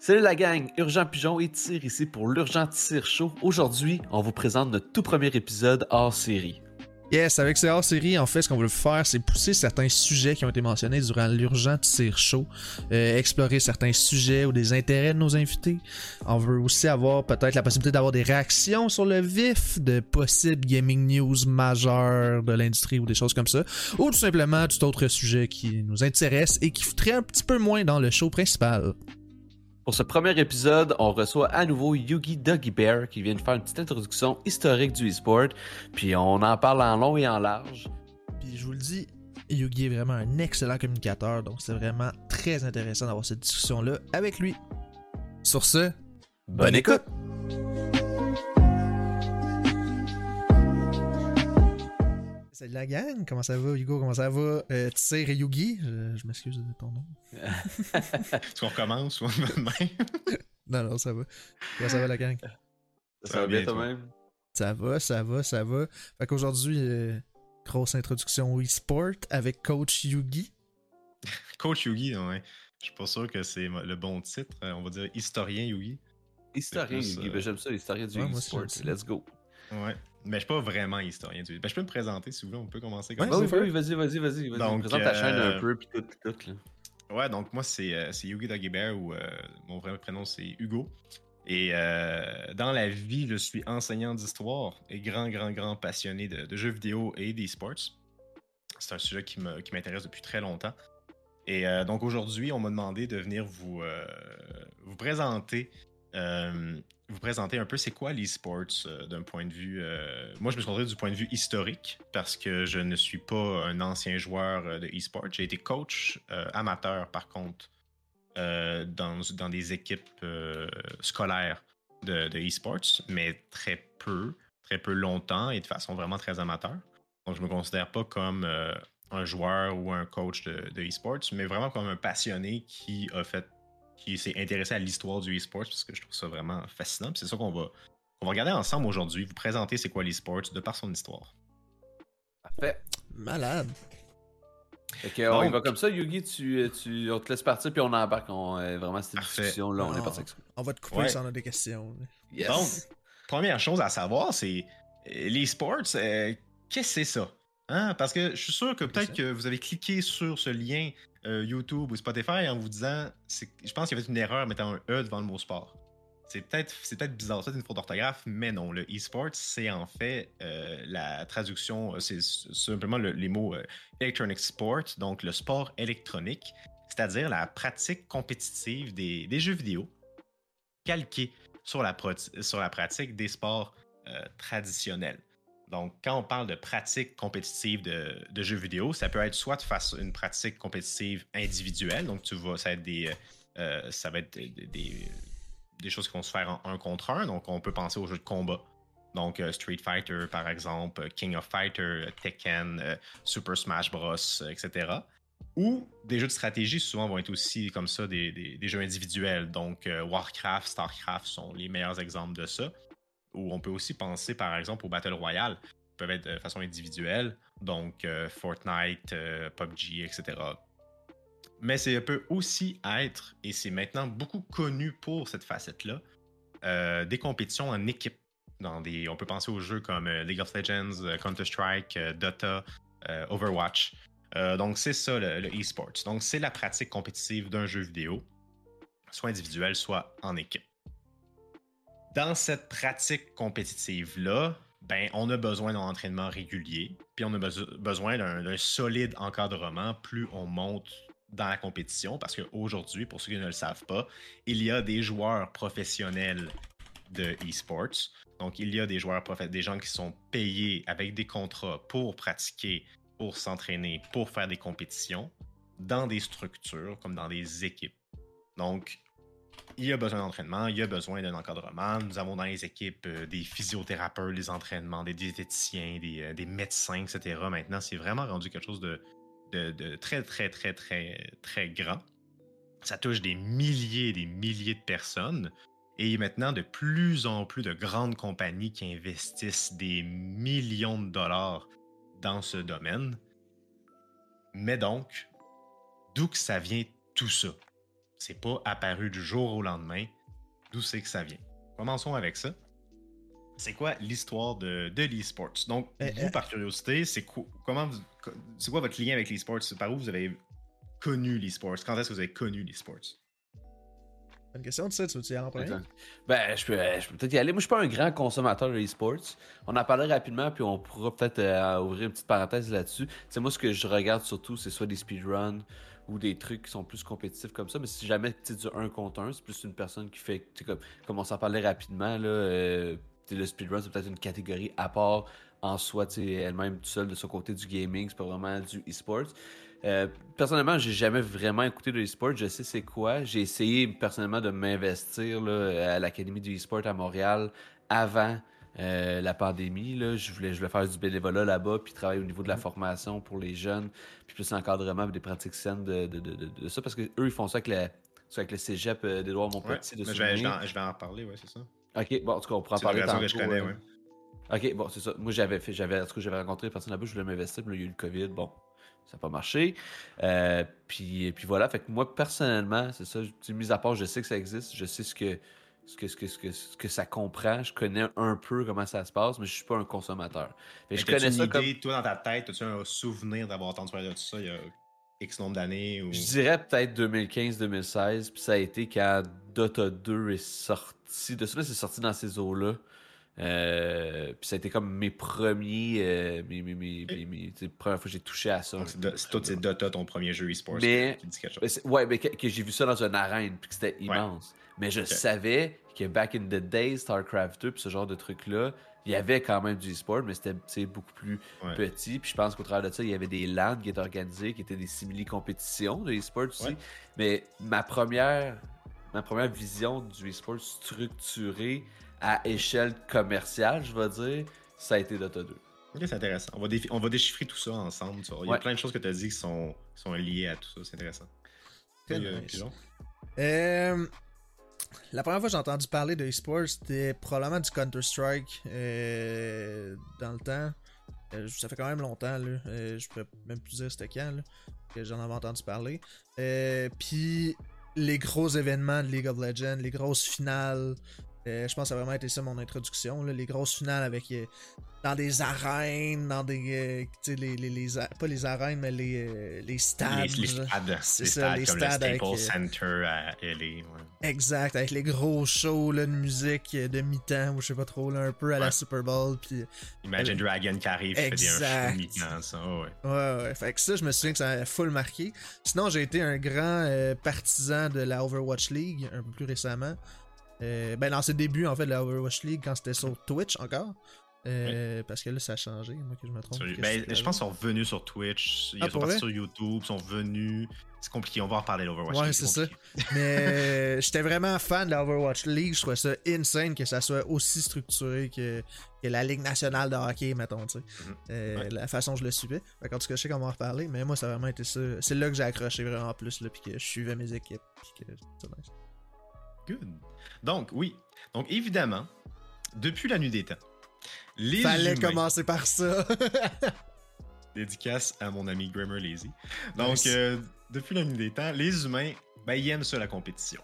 Salut la gang, Urgent Pigeon et Tire ici pour l'Urgent Tire Show. Aujourd'hui, on vous présente notre tout premier épisode hors série. Yes, avec ces hors-série, en fait, ce qu'on veut faire, c'est pousser certains sujets qui ont été mentionnés durant l'urgent Tire Show, euh, explorer certains sujets ou des intérêts de nos invités. On veut aussi avoir peut-être la possibilité d'avoir des réactions sur le vif de possibles gaming news majeures de l'industrie ou des choses comme ça, ou tout simplement tout autre sujet qui nous intéresse et qui foutrait un petit peu moins dans le show principal. Pour ce premier épisode, on reçoit à nouveau Yugi Doggy Bear qui vient de faire une petite introduction historique du e-sport, puis on en parle en long et en large. Puis je vous le dis, Yugi est vraiment un excellent communicateur, donc c'est vraiment très intéressant d'avoir cette discussion-là avec lui. Sur ce, Bonne écoute! Salut la gang, comment ça va Hugo, comment ça va? Euh, Tsir et Yugi, je m'excuse de ton nom. Est-ce qu'on recommence ou on va de même? Non, non, ça va. Comment ça va la gang? Ça, va bien toi-même? Ça va, ça va, ça va. Fait qu'aujourd'hui, euh, grosse introduction au e-sport avec coach Yugi. Coach Yugi, ouais. Je suis pas sûr que c'est le bon titre. Euh, On va dire historien Yugi. Historien, plus, Yugi, euh, ben, j'aime ça, historien du ouais, e-sport. Let's go. Ouais. Mais je suis pas vraiment historien du. Ben, je peux me présenter si vous voulez, on peut commencer comme Ouais, ça. oui, vas-y, vas-y, vas-y. vas-y. Donc, Présente ta chaîne euh, un peu, puis tout, puis tout. Là. Ouais, donc moi c'est euh, c'est Yugi Doggy Bear ou euh, mon vrai prénom c'est Hugo. Et euh, dans la vie, je suis enseignant d'histoire et grand, grand, grand passionné de, de jeux vidéo et d'e-sports. C'est un sujet qui me- qui m'intéresse depuis très longtemps. Et euh, donc aujourd'hui, on m'a demandé de venir vous, euh, vous présenter. Euh, vous présenter un peu c'est quoi l'e-sports euh, d'un point de vue. euh, moi, je me suis du point de vue historique parce que je ne suis pas un ancien joueur de e-sport. J'ai été coach amateur, par contre, dans, dans des équipes scolaires de, de e-sports, mais très peu, très peu longtemps et de façon vraiment très amateur. Donc, je me considère pas comme un joueur ou un coach de, de e-sports, mais vraiment comme un passionné qui a fait, qui s'est intéressé à l'histoire du e-sports parce que je trouve ça vraiment fascinant. C'est ça qu'on va, qu'on va regarder ensemble aujourd'hui, vous présenter c'est quoi l'e-sports de par son histoire. Parfait. Malade. Fait que, on y va comme ça, Yugi, tu, tu, on te laisse partir, puis on embarque. On, euh, vraiment, cette discussion-là, on est parti avec ça. On va te couper Ouais. si on a des questions. Yes! Donc, première chose à savoir, c'est euh, les sports, euh, qu'est-ce que c'est ça? Hein? Parce que je suis sûr que peut-être que vous avez cliqué sur ce lien euh, YouTube ou Spotify en vous disant, je pense qu'il y avait une erreur en mettant un E devant le mot sport. C'est peut-être peut-être bizarre, c'est une faute d'orthographe, mais non. Le e-sport, c'est en fait euh, la traduction, euh, c'est simplement le- les mots electronic sport, donc le sport électronique, c'est-à-dire la pratique compétitive des, jeux vidéo calquée sur la, pratique des sports traditionnels. Donc, quand on parle de pratique compétitive de, jeux vidéo, ça peut être soit de face une pratique compétitive individuelle, donc tu vas, ça va être des, euh, ça va être des, des- choses qui vont se faire en un contre un, donc on peut penser aux jeux de combat. Donc, euh, Street Fighter, par exemple, euh, King of Fighter, euh, Tekken, euh, Super Smash Bros, euh, etc. Ou des jeux de stratégie, souvent, vont être aussi comme ça des, jeux individuels. Donc, euh, Warcraft, Starcraft sont les meilleurs exemples de ça. On peut aussi penser, par exemple, aux Battle Royale, qui peuvent être de façon individuelle. Donc, euh, Fortnite, euh, PUBG, etc. Mais ça peut aussi être, et c'est maintenant beaucoup connu pour cette facette-là, euh, des compétitions en équipe. Dans des, on peut penser aux jeux comme euh, League of Legends, euh, Counter-Strike, euh, Dota, euh, Overwatch. Euh, donc, c'est ça le, le e-sport. Donc, c'est la pratique compétitive d'un jeu vidéo, soit individuel, soit en équipe. Dans cette pratique compétitive-là, ben, on a besoin d'un entraînement régulier, puis on a beso- besoin d'un solide encadrement plus on monte dans la compétition, parce qu'aujourd'hui, pour ceux qui ne le savent pas, il y a des joueurs professionnels de e-sports. Donc, il y a des joueurs des gens qui sont payés avec des contrats pour pratiquer, pour s'entraîner, pour faire des compétitions dans des structures comme dans des équipes. Donc, il y a besoin d'entraînement, il y a besoin d'un encadrement. Nous avons dans les équipes euh, des physiothérapeutes, des entraînements, des diététiciens, des, euh, médecins, etc. Maintenant, c'est vraiment rendu quelque chose de, de, de très, très, très, très, très grand. Ça touche des milliers et des milliers de personnes. Et il y a maintenant de plus en plus de grandes compagnies qui investissent des millions de dollars dans ce domaine. Mais donc, d'où que ça vient tout ça? C'est pas apparu du jour au lendemain. D'où c'est que ça vient? Commençons avec ça. C'est quoi l'histoire de, de l'e-sports? Donc, Eh, vous, eh. par curiosité, c'est quoi, comment vous- c'est quoi votre lien avec l'e-sports? Par où vous avez connu l'e-sports? Quand est-ce que vous avez connu l'e-sports? Bonne question, tu sais, tu veux-tu y aller en premier? Ben, je peux, je peux peut-être y aller. Moi, je suis pas un grand consommateur de e-sports. On en parlera rapidement, puis on pourra peut-être euh, ouvrir une petite parenthèse là-dessus. Tu sais, moi, ce que je regarde surtout, c'est soit des speedruns ou des trucs qui sont plus compétitifs comme ça. Mais si jamais tu sais, du 1 contre 1, c'est plus une personne qui fait. Comme, comme on s'en parlait rapidement, là, euh, le speedrun, c'est peut-être une catégorie à part en soi, elle-même toute seule de son côté du gaming, c'est pas vraiment du e-sport. Euh, personnellement, j'ai jamais vraiment écouté de e-sport. Je sais c'est quoi. J'ai essayé personnellement de m'investir à l'Académie du e-sport à Montréal avant euh, la pandémie. Là. Je, voulais, je voulais faire du bénévolat là-bas, puis travailler au niveau de la formation pour les jeunes, puis plus l'encadrement des pratiques saines de, de, de, de- de ça. Parce que eux, ils font ça avec, la, ça avec le cégep euh, d'Édouard Montpetit de mais je, vais, je, vais en, je vais en parler, ouais, c'est ça. Ok, bon, en tout cas, on pourra en parler tantôt. que je connais, euh, ouais. Ok, bon, c'est ça. Moi, j'avais fait, j'avais, en tout cas, j'avais rencontré des personnes là-bas, je voulais m'investir, puis là, il y a eu le COVID, bon, ça n'a pas marché. Euh, puis, puis voilà, fait que moi, personnellement, c'est ça, mis à part, je sais que ça existe, je sais ce que, ce que, ce que, ce que, ce que ça comprend, je connais un peu comment ça se passe, mais je suis pas un consommateur. Je Mais t'as-tu connais ça une comme. idée, toi, dans ta tête, as-tu un souvenir d'avoir entendu parler de ça il y a X nombre d'années? Ou... Je dirais peut-être 2015-2016, puis ça a été quand Dota 2 est sorti. De cela, c'est sorti dans ces eaux-là. Euh, puis ça a été comme mes premiers. euh, mes, mes, mes, mes- mes- tu sais, première fois que j'ai touché à ça. Donc, c'est toi, c'est Dota, ton premier jeu e-sport. Mais-. Mais ouais, mais que, que j'ai vu ça dans une arène, puis que c'était immense. Mais je savais que back in the days, StarCraft 2, puis ce genre de trucs-là, il y avait quand même du e-sport, mais c'était beaucoup plus Ouais. petit. Puis je pense qu'au travers de ça, il y avait des LAN qui étaient organisés, qui étaient des simili-compétitions de e-sport aussi. Ouais. Mais ma première, ma première vision du e-sport structuré à échelle commerciale, je vais dire, ça a été Dota 2. Ok, c'est intéressant. On va, on va déchiffrer tout ça ensemble. tu vois. Il y a Ouais. plein de choses que tu as dit qui sont, qui sont liées à tout ça. C'est intéressant. Très euh, nice. Pigeon? Euh, la première fois que j'ai entendu parler de e-sport, c'était probablement du Counter-Strike euh, dans le temps. Euh, ça fait quand même longtemps, là. Euh, je pourrais même plus dire c'était quand, que j'en avais entendu parler. Euh, Puis les gros événements de League of Legends, les grosses finales. Euh, je pense que ça a vraiment été ça mon introduction. là, les grosses finales avec euh, dans des arènes, dans des. euh, tu sais, les, les, les a- pas les arènes, mais les, euh, les stades. les, stades. C'est les ça, stades les comme stades le Staples euh, Center à LA. ouais. Exact, avec les gros shows là, de musique euh, de mi-temps, ou je sais pas trop, là, un peu à la. Super Bowl. Puis, Imagine Dragon qui arrive, fait des un show mi-temps, ça. oh, ouais. ouais, ouais. Fait que ça, je me souviens que ça a full marqué. Sinon, j'ai été un grand euh, partisan de la Overwatch League, un peu plus récemment. Euh, ben, dans ses débuts, en fait, de la Overwatch League, quand c'était sur Twitch encore. Euh, Parce que là, ça a changé, moi que je me trompe. Ben, je pense qu'ils sont revenus sur Twitch. Ils Ah, sont partis sur YouTube, ils sont revenus. C'est compliqué, on va en reparler d'Overwatch. Ouais, League, c'est ça. Mais euh, j'étais vraiment fan de la Overwatch League. Je trouvais ça insane que ça soit aussi structuré que, que la Ligue nationale de hockey, mettons, tu sais. Mhm. Euh, Ouais. La façon dont je le suivais. Fait qu'en tout cas, je sais qu'on va en reparler, mais moi, ça a vraiment été ça. C'est là que j'ai accroché vraiment plus, là, puis que je suivais mes équipes. Puis que nice. Good. Donc, oui. Donc, évidemment, depuis la nuit des temps, les Fallait humains- commencer par ça. Dédicace à mon ami Grammer Lazy. Donc, euh, depuis la nuit des temps, les humains, ben, ils aiment ça, la compétition.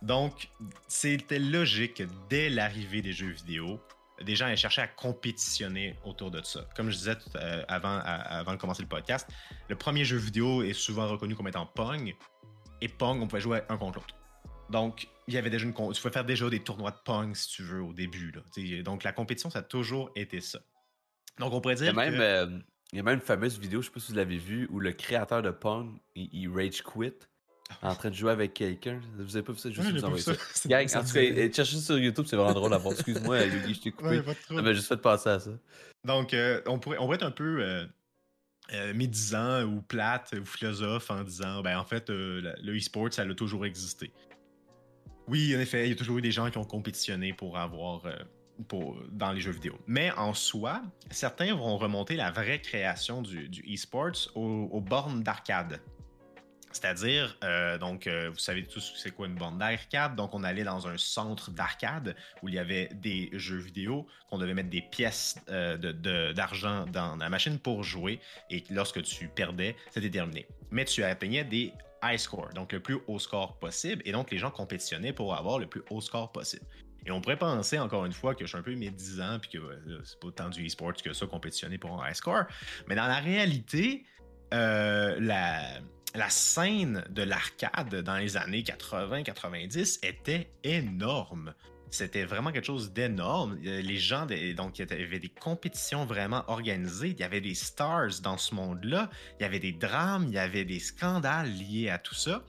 Donc, c'était logique que dès l'arrivée des jeux vidéo, des gens aient cherché à compétitionner autour de ça. Comme je disais tout, euh, avant, à- avant de commencer le podcast, le premier jeu vidéo est souvent reconnu comme étant Pong. Et Pong, on pouvait jouer un contre l'autre. Donc, il y avait déjà une. Tu pouvais faire déjà des tournois de Pong si tu veux au début. Là. Donc, la compétition, ça a toujours été ça. Donc, on pourrait Il y dire. a même, que- euh, il y a même une fameuse vidéo, je sais pas si vous l'avez vue, où le créateur de Pong, il, il rage quit en train de jouer avec quelqu'un. Vous avez pas vu ça? Je Ouais, vous envoyer ça. ça. C'est- Gang, ça en tout cas, cherchez sur YouTube, c'est vraiment drôle à voir. Excuse-moi, Yugi, je t'ai coupé. Ouais, m'a juste fait penser à ça. Donc, euh, on, pourrait, on pourrait être un peu euh, euh, médisant ou plate ou philosophe en disant ben en fait, le e-sport, ça a toujours existé. Oui, en effet, il y a toujours eu des gens qui ont compétitionné pour avoir. euh, pour, dans les jeux vidéo. Mais en soi, certains vont remonter la vraie création du, e-sports aux, bornes d'arcade. C'est-à-dire, euh, donc, euh, vous savez tous c'est quoi une borne d'arcade? Donc, on allait dans un centre d'arcade où il y avait des jeux vidéo, qu'on devait mettre des pièces d'argent dans la machine pour jouer. Et lorsque tu perdais, c'était terminé. Mais tu atteignais des high score, donc le plus haut score possible, et donc les gens compétitionnaient pour avoir le plus haut score possible. Et on pourrait penser, encore une fois, que je suis un peu médisant, puis que c'est pas tant du e-sport que ça, compétitionner pour un high score. Mais dans la réalité, euh, la, la scène de l'arcade dans les années 80-90 était énorme c'était vraiment quelque chose d'énorme. Les gens, donc, il y avait des compétitions vraiment organisées. Il y avait des stars dans ce monde-là. Il y avait des drames, il y avait des scandales liés à tout ça.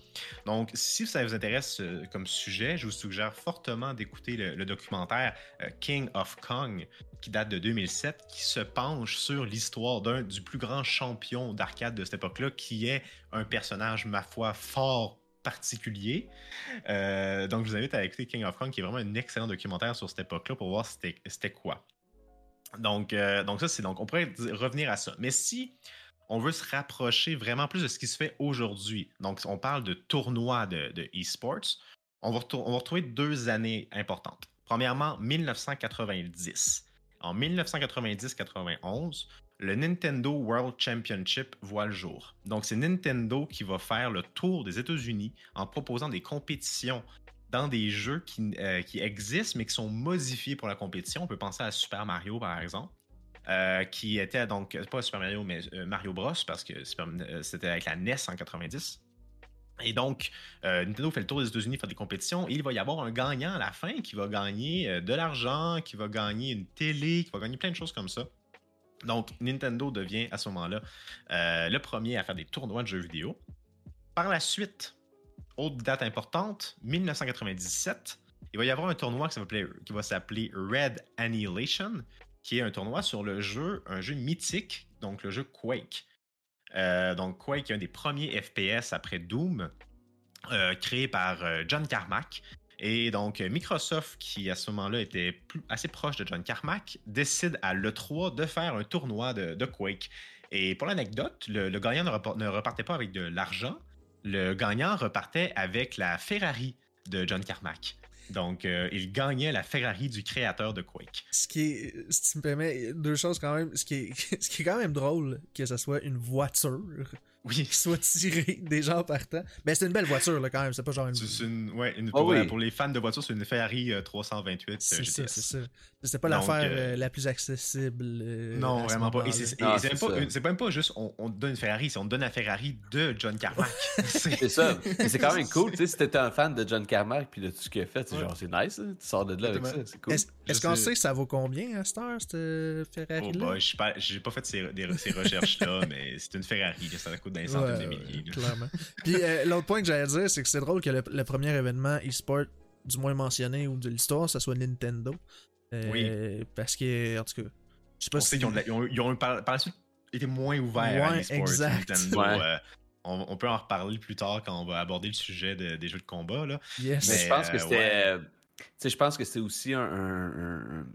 Donc, si ça vous intéresse euh, comme sujet, je vous suggère fortement d'écouter le, documentaire euh, King of Kong, qui date de 2007, qui se penche sur l'histoire d'un du plus grand champion d'arcade de cette époque-là, qui est un personnage, ma foi, fort particulier. Euh, donc, je vous invite à écouter King of Kong, qui est vraiment un excellent documentaire sur cette époque-là pour voir c'était quoi. Donc, euh, donc ça, c'est donc, on pourrait revenir à ça. Mais si on veut se rapprocher vraiment plus de ce qui se fait aujourd'hui, donc on parle de tournois de, de e-sports, on, on va retrouver deux années importantes. Premièrement, 1990. En 1990-91, le Nintendo World Championship voit le jour. Donc, c'est Nintendo qui va faire le tour des États-Unis en proposant des compétitions dans des jeux qui, euh, existent, mais qui sont modifiés pour la compétition. On peut penser à Super Mario, par exemple. Euh, qui était donc pas Super Mario, mais euh, Mario Bros, parce que c'était avec la NES en 90. Et donc, Nintendo fait le tour des États-Unis, faire des compétitions, et il va y avoir un gagnant à la fin qui va gagner de l'argent, qui va gagner une télé, qui va gagner plein de choses comme ça. Donc, Nintendo devient à ce moment-là euh, le premier à faire des tournois de jeux vidéo. Par la suite, autre date importante, 1997, il va y avoir un tournoi qui va s'appeler Red Annihilation, qui est un tournoi sur le jeu, un jeu mythique, donc le jeu Quake. Euh, donc Quake est un des premiers FPS après Doom, euh, créé par John Carmack, et donc, Microsoft, qui à ce moment-là était assez proche de John Carmack, décide à l'E3 de faire un tournoi de, Quake. Et pour l'anecdote, le, gagnant ne, repartait pas avec de l'argent. Le gagnant repartait avec la Ferrari de John Carmack. Donc, euh, il gagnait la Ferrari du créateur de Quake. Ce qui me permets, deux choses quand même. Ce qui est quand même drôle que ce soit une voiture oui. qui soit tiré des gens partant. Mais c'est une belle voiture, là, quand même. C'est pas genre une. C'est une, ouais, une, ah pour, pour, les fans de voitures, c'est une Ferrari 328. Euh, c'est ça, c'est ça. C'est pas l'affaire euh, la plus accessible. non, vraiment pas. Et c'est même pas juste on, on, donne une Ferrari, c'est on donne la Ferrari de John Carmack. c'est ça. Mais c'est quand même cool. Tu sais, si t'étais un fan de John Carmack puis de tout ce qu'il a fait, c'est genre, c'est nice. Hein. Tu sors de là avec ça. C'est cool. Est-ce qu'on sait ça vaut combien à Star, cette Ferrari-là? Oh, bah, j'ai pas fait ces, ces recherches-là, mais c'est une Ferrari. Ça coûte dans les centaines de milliers. Clairement. Puis euh, l'autre point que j'allais dire, c'est que c'est drôle que le, premier événement e-sport, du moins mentionné ou de l'histoire, ça soit Nintendo. Euh, oui. Parce que, en tout cas, je sais pas si. Ils ont, ils ont, par, la suite été moins ouverts à l'e-sport. Nintendo. Euh, on, peut en reparler plus tard quand on va aborder le sujet des jeux de combat. Là. Yes. Mais, je pense que c'était. Tu sais, je pense que c'est aussi un,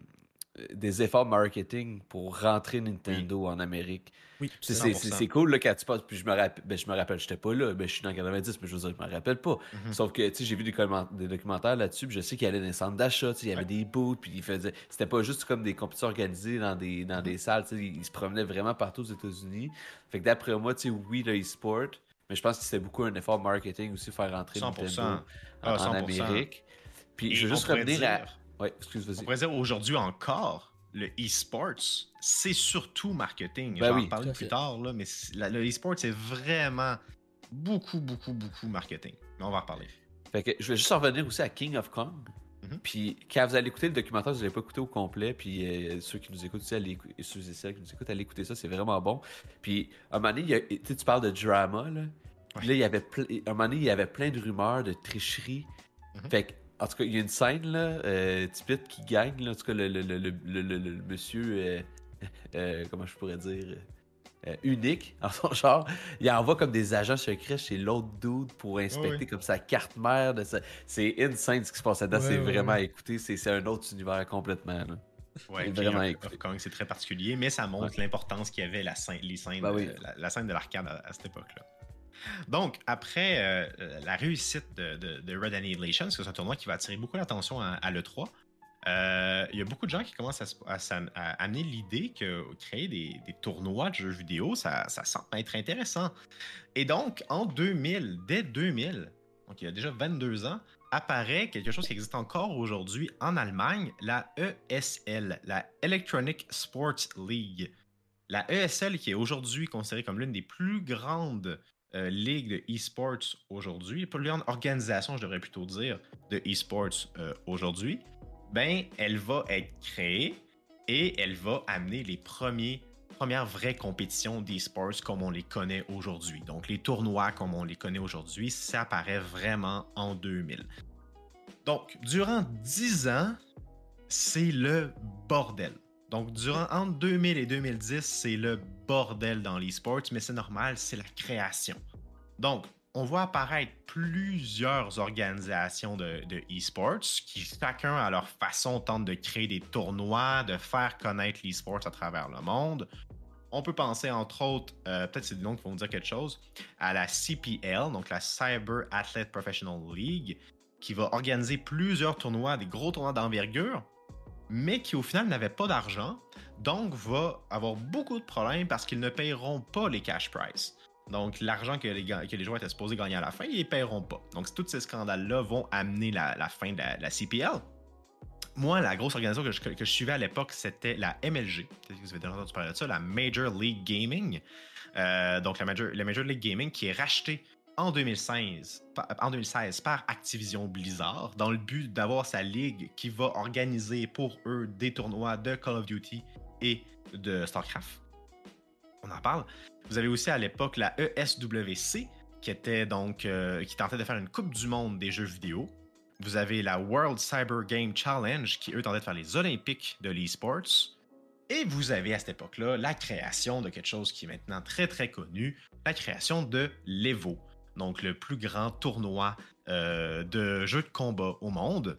des efforts marketing pour rentrer Nintendo en Amérique. Oui, c'est cool là, quand tu passes. Puis je me rappelle, ben, je me rappelle, j'étais pas là, ben, je suis dans 90, mais je veux dire, je me rappelle pas. Mm-hmm. Sauf que j'ai vu des, des, documentaires là-dessus, je sais qu'il y avait des centres d'achat, il y avait des booths, puis il faisait. C'était pas juste comme des compétitions organisées dans des, dans des mm-hmm. salles, il, se promenait vraiment partout aux États-Unis. Fait que d'après moi, oui, le e-sport, mais je pense que c'était beaucoup un effort marketing aussi, faire rentrer Nintendo en, ah, en Amérique. Puis je veux juste revenir à. Ouais, excuse, On pourrait dire aujourd'hui encore le e-sports, c'est surtout marketing. Ben je vais en parler plus tard, là, mais le e-sport, c'est vraiment beaucoup, beaucoup, beaucoup marketing. Mais on va en reparler. Fait que je vais juste revenir aussi à King of Kong. Mhm. Puis quand vous allez écouter le documentaire, vous n'allez pas écouté au complet. Puis euh, ceux qui nous écoutent aussi, allez, ceux et celles qui nous écoutent, allez écouter ça, c'est vraiment bon. Puis à un moment donné, tu parles de drama, là. Là, il y avait à un moment donné, il y avait plein de rumeurs de tricherie. Mhm. Fait que en tout cas, il y a une scène, là, euh, Tipit qui gagne, là, en tout cas, le, le, le, le monsieur, euh, euh, comment je pourrais dire, euh, unique en son genre. Il envoie comme des agents secrets chez l'autre dude pour inspecter comme sa carte mère. De sa... C'est insane ce qui se passe là-dedans. c'est vraiment à écouter. C'est un autre univers complètement. Là. Ouais, vraiment c'est très particulier, mais ça montre l'importance qu'il y avait la scène, les scènes, ben la, scène de l'arcade à, cette époque-là. Donc, après euh, la réussite de, Red Annihilation, c'est un tournoi qui va attirer beaucoup l'attention à, l'E3, euh, il y a beaucoup de gens qui commencent à, amener l'idée que créer des, tournois de jeux vidéo, ça, ça semble être intéressant. Et donc, en 2000, dès 2000, donc il y a déjà 22 ans, apparaît quelque chose qui existe encore aujourd'hui en Allemagne, la ESL, la Electronic Sports League. La ESL, qui est aujourd'hui considérée comme l'une des plus grandes euh, ligues de e-sports aujourd'hui, plus grande organisation, je devrais plutôt dire, de e-sports euh, aujourd'hui, ben, elle va être créée et elle va amener les premiers premières vraies compétitions d'e-sports comme on les connaît aujourd'hui. Donc les tournois comme on les connaît aujourd'hui, ça apparaît vraiment en 2000. Donc durant 10 ans, c'est le bordel. Donc durant entre 2000 et 2010, c'est le bordel dans l'e-sports, mais c'est normal, c'est la création. Donc on voit apparaître plusieurs organisations de, e-sports qui, chacun à leur façon, tentent de créer des tournois, de faire connaître l'e-sports à travers le monde. On peut penser, entre autres, euh, peut-être c'est des noms qui vont dire quelque chose, à la CPL, donc la Cyber Athlete Professional League, qui va organiser plusieurs tournois, des gros tournois d'envergure, mais qui au final n'avait pas d'argent, donc va avoir beaucoup de problèmes parce qu'ils ne paieront pas les cash prizes. Donc, l'argent que les, que les joueurs étaient supposés gagner à la fin, ils ne paieront pas. Donc, tous ces scandales-là vont amener la, fin de la, CPL. Moi, la grosse organisation que je, suivais à l'époque, c'était la MLG. Peut-être que vous avez déjà entendu parler de ça, la Major League Gaming. Euh, donc, la Major League Gaming qui est rachetée en 2016, en 2016 par Activision Blizzard dans le but d'avoir sa ligue qui va organiser pour eux des tournois de Call of Duty et de StarCraft. On en parle. Vous avez aussi à l'époque la ESWC, qui était donc euh, qui tentait de faire une Coupe du Monde des jeux vidéo. Vous avez la World Cyber Game Challenge, qui eux tentaient de faire les Olympiques de l'e-sports. Et vous avez à cette époque-là la création de quelque chose qui est maintenant très très connu, la création de l'Evo, donc le plus grand tournoi euh, de jeux de combat au monde.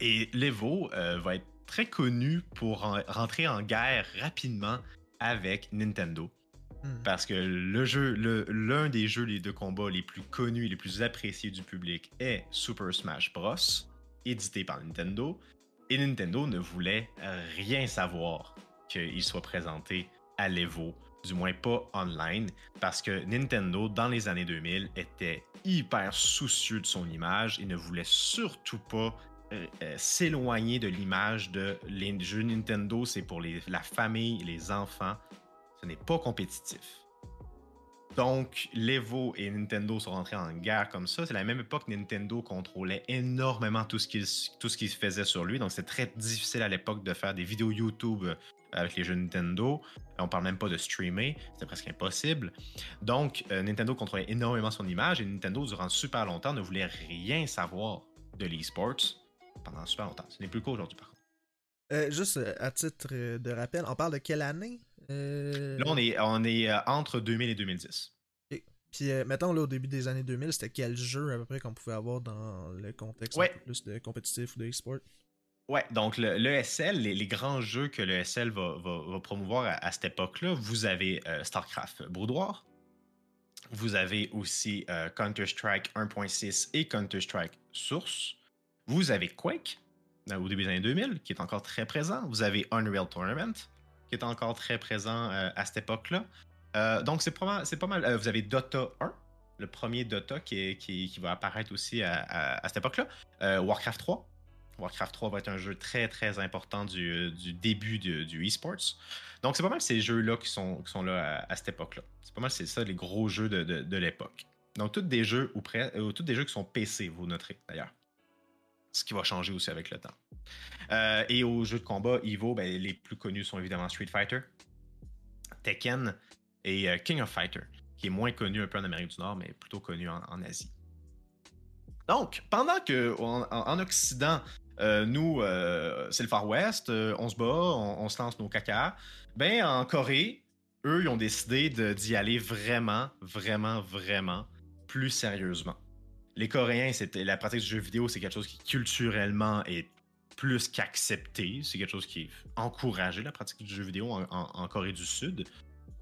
Et l'Evo euh, va être très connu pour rentrer en guerre rapidement avec Nintendo. Hmm. Parce que le jeu, l'un des jeux de combat les plus connus et les plus appréciés du public est Super Smash Bros, édité par Nintendo. Et Nintendo ne voulait rien savoir qu'il soit présenté à l'Evo, du moins pas online, parce que Nintendo, dans les années 2000, était hyper soucieux de son image et ne voulait surtout pas euh, euh, s'éloigner de l'image de les jeux Nintendo, c'est pour la famille, les enfants ce n'est pas compétitif. Donc, l'Evo et Nintendo sont rentrés en guerre comme ça. C'est la même époque que Nintendo contrôlait énormément tout ce qui, tout ce qui se faisait sur lui. Donc, c'est très difficile à l'époque de faire des vidéos YouTube avec les jeux Nintendo. On parle même pas de streamer, c'était presque impossible. Donc, euh, Nintendo contrôlait énormément son image et Nintendo, durant super longtemps, ne voulait rien savoir de l'e-sports pendant super longtemps. Ce n'est plus le cas aujourd'hui, par contre. Euh, juste à titre de rappel, on parle de quelle année? Euh, là, on est, on est euh, entre 2000 et 2010. Puis, euh, mettons, là, au début des années 2000, c'était quel jeu à peu près qu'on pouvait avoir dans le contexte plus de compétitif ou de e-sport? Ouais, donc l'ESL, le les, grands jeux que l'ESL va, va, promouvoir à, cette époque-là, vous avez StarCraft Broudoir, vous avez aussi Counter-Strike 1.6 et Counter-Strike Source, vous avez Quake au début des années 2000, qui est encore très présent, vous avez Unreal Tournament, qui est encore très présent euh, à cette époque-là. Euh, donc, c'est pas, mal. Euh, vous avez Dota 1, le premier Dota qui, va apparaître aussi à, cette époque-là. Warcraft 3. Warcraft 3 va être un jeu très, très important du, début du e-sports. Donc, c'est pas mal ces jeux-là qui sont, là à, cette époque-là. C'est pas mal, c'est ça, les gros jeux de, l'époque. Donc, tous des jeux ou près, tous des jeux qui sont PC, vous noterez d'ailleurs ce qui va changer aussi avec le temps. Euh, et aux jeux de combat, Evo, ben, les plus connus sont évidemment Street Fighter, Tekken et euh, King of Fighter, qui est moins connu un peu en Amérique du Nord, mais plutôt connu en, Asie. Donc, pendant que en, Occident, euh, nous, c'est le Far West, on se bat, on, se lance nos caca, ben en Corée, eux, ils ont décidé d'y aller vraiment, vraiment, vraiment plus sérieusement les Coréens, la pratique du jeu vidéo, c'est quelque chose qui culturellement est plus qu'accepté. C'est quelque chose qui est encouragé, la pratique du jeu vidéo en, Corée du Sud.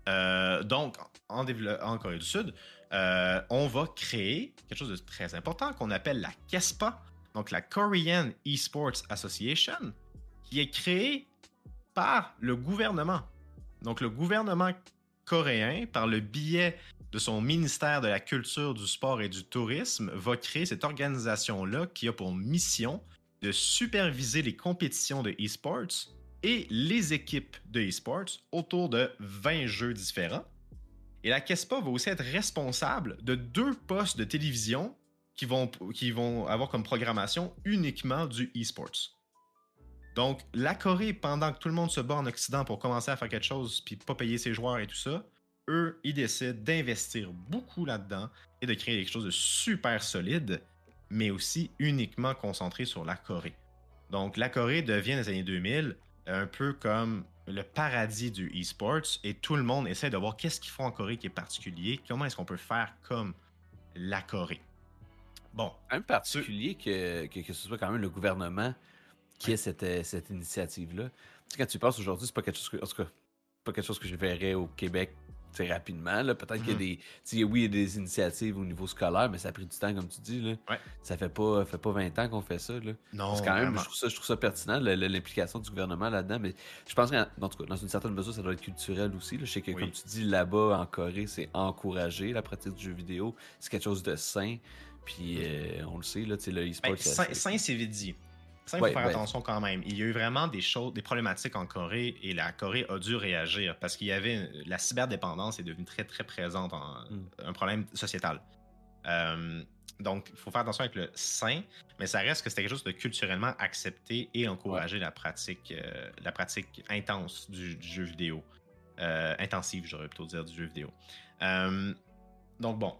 Euh, donc, en, Corée du Sud, euh, on va créer quelque chose de très important qu'on appelle la KESPA. Donc la Korean Esports Association, qui est créée par le gouvernement. Donc le gouvernement coréen, par le biais de son ministère de la Culture, du Sport et du Tourisme, va créer cette organisation-là qui a pour mission de superviser les compétitions de esports et les équipes de esports autour de 20 jeux différents. Et la KESPA va aussi être responsable de deux postes de télévision qui vont, qui vont avoir comme programmation uniquement du esports. Donc, la Corée, pendant que tout le monde se bat en Occident pour commencer à faire quelque chose puis pas payer ses joueurs et tout ça, eux, ils décident d'investir beaucoup là-dedans et de créer quelque chose de super solide, mais aussi uniquement concentré sur la Corée. Donc, la Corée devient dans les années 2000 un peu comme le paradis du e-sports et tout le monde essaie de voir qu'est-ce qu'ils font en Corée qui est particulier, comment est-ce qu'on peut faire comme la Corée. Bon. Un particulier que, que, ce soit quand même le gouvernement qui ait cette, euh, cette initiative-là. Tu sais, quand tu penses aujourd'hui, c'est pas quelque chose que, en tout cas, pas quelque chose que je verrais au Québec rapidement. Peut-être qu'il y a mhm. des. Oui, il y a des initiatives au niveau scolaire, mais ça a pris du temps, comme tu dis. Là. Ça fait pas, fait pas 20 ans qu'on fait ça. Là. Non. quand même, je trouve, ça, je trouve ça pertinent, l'implication du gouvernement là-dedans. Mais je pense que, dans une certaine mesure, ça doit être culturel aussi. Je sais que, comme tu dis, là-bas, en Corée, c'est encouragé la pratique du jeu vidéo. C'est quelque chose de sain. Puis euh, on le sait, là, le e-sport. Ben, sain, c'est vite dit. Ça, il faut faire attention quand même. Il y a eu vraiment des choses, des problématiques en Corée et la Corée a dû réagir parce qu'il y avait la cyberdépendance est devenue très très présente, en, hmm. un problème sociétal. Euh, donc, il faut faire attention avec le sain, mais ça reste que c'était quelque chose de culturellement accepté et encourager la pratique, euh, la pratique intense du, jeu vidéo, euh, intensive, j'aurais plutôt dire du jeu vidéo. donc bon,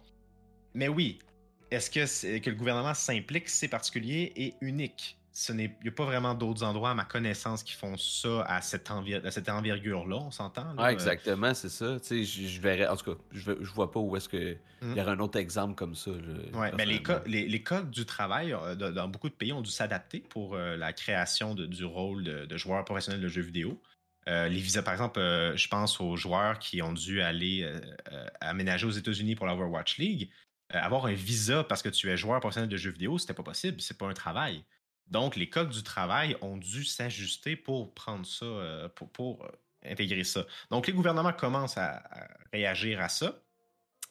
mais oui, est-ce que, que le gouvernement s'implique, c'est particulier et unique? Il n'y a pas vraiment d'autres endroits, à ma connaissance, qui font ça à cette, envergure-là, on s'entend? Oui, exactement, c'est ça. Je, je verrais, en tout cas, je, je vois pas où est-ce qu'il il y aurait un autre exemple comme ça. Oui, mais les, les, codes du travail euh, dans beaucoup de pays ont dû s'adapter pour euh, la création du rôle de, joueur professionnel de jeux vidéo. Euh, les visas, par exemple, je pense aux joueurs qui ont dû aller aménager aux États-Unis pour l'Overwatch League. Avoir un visa parce que tu es joueur professionnel de jeux vidéo, c'était pas possible, c'est pas un travail. Donc, les codes du travail ont dû s'ajuster pour prendre ça, euh, pour, euh, intégrer ça. Donc, les gouvernements commencent à, réagir à ça.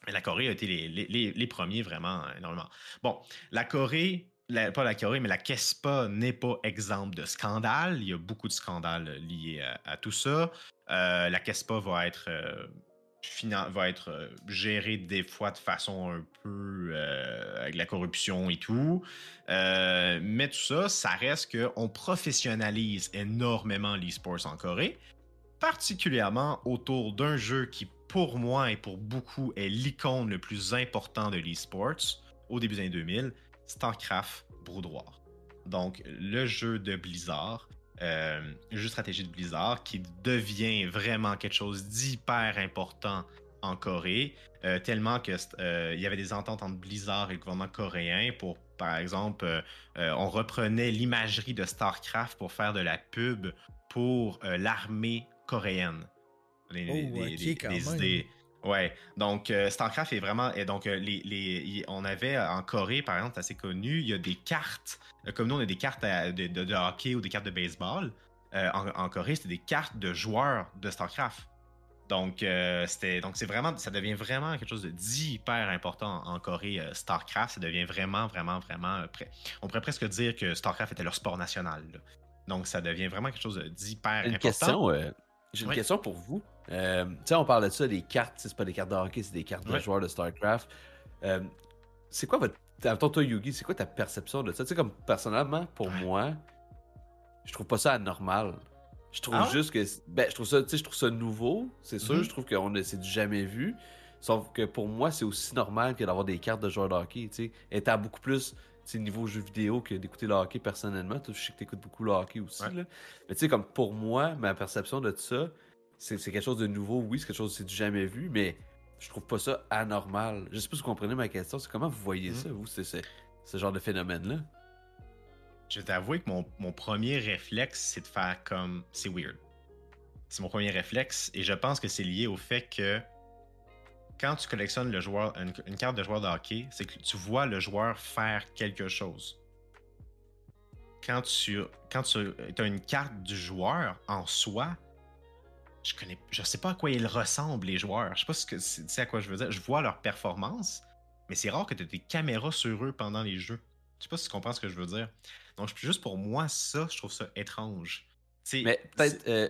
Mais la Corée a été les, premiers vraiment énormément. Bon, la Corée, pas la Corée, mais la KESPA n'est pas exemple de scandale. Il y a beaucoup de scandales liés à, tout ça. Euh, la KESPA va être va être euh, géré des fois de façon un peu euh, avec la corruption et tout. Euh, mais tout ça, ça reste qu'on professionnalise énormément l'e-sports en Corée, particulièrement autour d'un jeu qui, pour moi et pour beaucoup, est l'icône le plus important de l'e-sports au début des années 2000, StarCraft Brood War. Donc, le jeu de Blizzard euh, jeu stratégie de Blizzard qui devient vraiment quelque chose d'hyper important en Corée, euh, tellement que euh, il y avait des ententes entre Blizzard et le gouvernement coréen pour, par exemple, euh, on reprenait l'imagerie de StarCraft pour faire de la pub pour l'armée coréenne. Les, oh, idées. Ouais, donc StarCraft est vraiment. Et donc, les, on avait en Corée, par exemple, assez connu, il y a des cartes euh, comme nous, on a des cartes de, hockey ou des cartes de baseball. Euh, en, Corée, c'était des cartes de joueurs de StarCraft. Donc, euh, c'était, donc c'est vraiment, ça devient vraiment quelque chose d'hyper important en, Corée. StarCraft, ça devient vraiment, vraiment, vraiment. on pourrait presque dire que StarCraft était leur sport national. Donc, ça devient vraiment quelque chose d'hyper important. Question, j'ai une question pour vous. Tu sais, on parle de ça, des cartes, c'est pas des cartes de hockey, c'est des cartes de joueurs de StarCraft. c'est quoi votre Attends, toi, Yugi, c'est quoi ta perception de ça? Tu sais, comme personnellement, pour moi, je trouve pas ça anormal. Je trouve ah juste que. Ben, je trouve ça, tu sais, je trouve ça nouveau, c'est sûr. Mm-hmm. Je trouve que c'est du jamais vu. Sauf que pour moi, c'est aussi normal que d'avoir des cartes de joueurs de hockey, tu sais. Étant beaucoup plus niveau jeu vidéo que d'écouter le hockey personnellement. Je sais que tu écoutes beaucoup le hockey aussi. Là. Mais tu sais, comme pour moi, ma perception de ça, c'est quelque chose de nouveau. Oui, c'est quelque chose c'est du jamais vu, mais je trouve pas ça anormal. Je sais pas si vous comprenez ma question. C'est comment vous voyez hmm. ça, vous, ce genre de phénomène-là? Je vais t'avouer que mon, premier réflexe, c'est de faire comme c'est weird. C'est mon premier réflexe et je pense que c'est lié au fait que quand tu collectionnes le joueur, une, carte de joueur de hockey, c'est que tu vois le joueur faire quelque chose. quand tu, quand tu as une carte du joueur en soi, je connais, je sais pas à quoi ils ressemblent, les joueurs. Je sais pas ce que, sais à quoi je veux dire. Je vois leur performance, mais c'est rare que tu aies des caméras sur eux pendant les jeux. Je sais pas si tu comprends ce que je veux dire. Donc, juste pour moi, ça, je trouve ça étrange. mais peut-être, euh,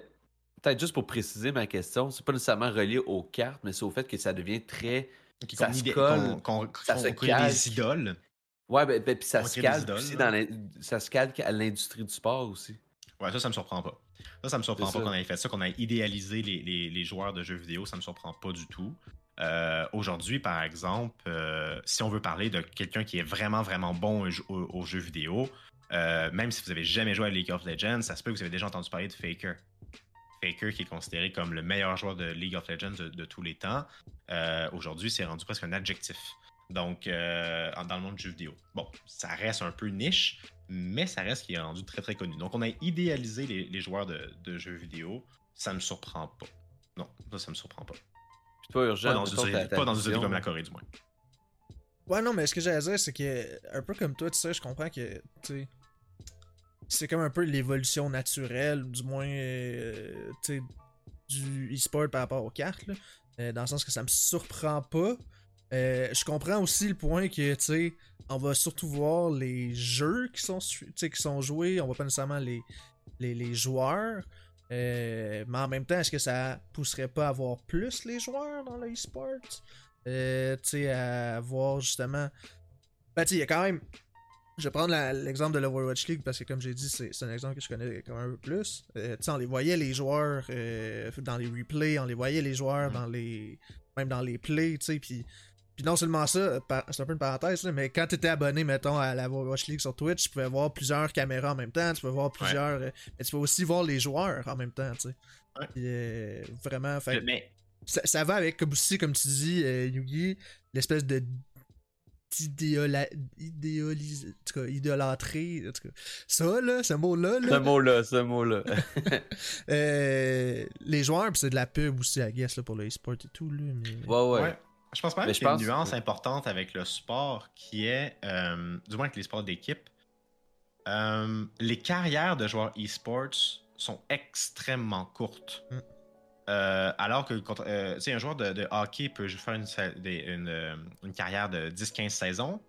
peut-être juste pour préciser ma question, c'est pas nécessairement relié aux cartes, mais c'est au fait que ça devient très. ça se colle, qu'on, ça se des idoles. Ouais, ben, ben puis ça, se calque aussi dans ça se calque à l'industrie du sport aussi. Ouais, ça, ça me surprend pas. Ça, ça me surprend pas qu'on ait fait ça, qu'on ait idéalisé les, les, les, joueurs de jeux vidéo, ça me surprend pas du tout. Euh, aujourd'hui, par exemple, euh, si on veut parler de quelqu'un qui est vraiment, vraiment bon aux, jeux vidéo, euh, même si vous avez jamais joué à League of Legends, ça se peut que vous avez déjà entendu parler de Faker. Faker qui est considéré comme le meilleur joueur de League of Legends de, tous les temps. Aujourd'hui, c'est rendu presque un adjectif. Donc, dans le monde du jeu vidéo. Bon, ça reste un peu niche, mais ça reste qui est rendu très très connu. Donc, on a idéalisé les, joueurs de, de, jeux vidéo. Ça ne me surprend pas. Non, ça, ça me surprend pas. Pas urgent. Pas dans, une comme la Corée, du moins. Ouais, non, mais ce que j'allais dire, c'est que, un peu comme toi, tu sais, je comprends que, tu c'est comme un peu l'évolution naturelle, du moins, euh, tu sais, du e-sport par rapport aux cartes, là. Euh, dans le sens que ça me surprend pas. Euh, je comprends aussi le point que, tu sais, on va surtout voir les jeux qui sont, qui sont joués, on va pas nécessairement les, les, les joueurs. Euh, mais en même temps, est-ce que ça pousserait pas à avoir plus les joueurs dans le e-sport? Euh, tu sais, à voir justement. Ben, tu il y a quand même. Je vais prendre l'exemple de l'Overwatch League parce que, comme j'ai dit, c'est un exemple que je connais quand même un peu plus. Euh, tu sais, on les voyait les joueurs dans les replays, on les voyait les joueurs mm-hmm. dans les. Même dans les plays, tu sais, puis puis non seulement ça, c'est un peu une parenthèse, mais quand tu étais abonné, mettons, à la Watch League sur Twitch, tu pouvais voir plusieurs caméras en même temps, tu peux voir plusieurs. Euh, mais tu peux aussi voir les joueurs en même temps, tu sais. Ouais. Euh, vraiment, fait, mais... ça, va avec, comme aussi, comme tu dis, euh, Yugi, l'espèce de idéaliser, en tout cas, idolâtrer, en tout cas, ça, là, ce mot-là. ce mot-là, ce mot-là. les joueurs, puis c'est de la pub aussi, I guess, là, pour le e-sport et tout, là. Mais... ouais. ouais. Je pense pas qu'il y a une nuance importante avec le sport qui est, euh, du moins avec les sports d'équipe, euh, les carrières de joueurs e-sports sont extrêmement courtes. Mm. Euh, alors que euh, un joueur de, hockey peut faire une, une, carrière de 10-15 saisons.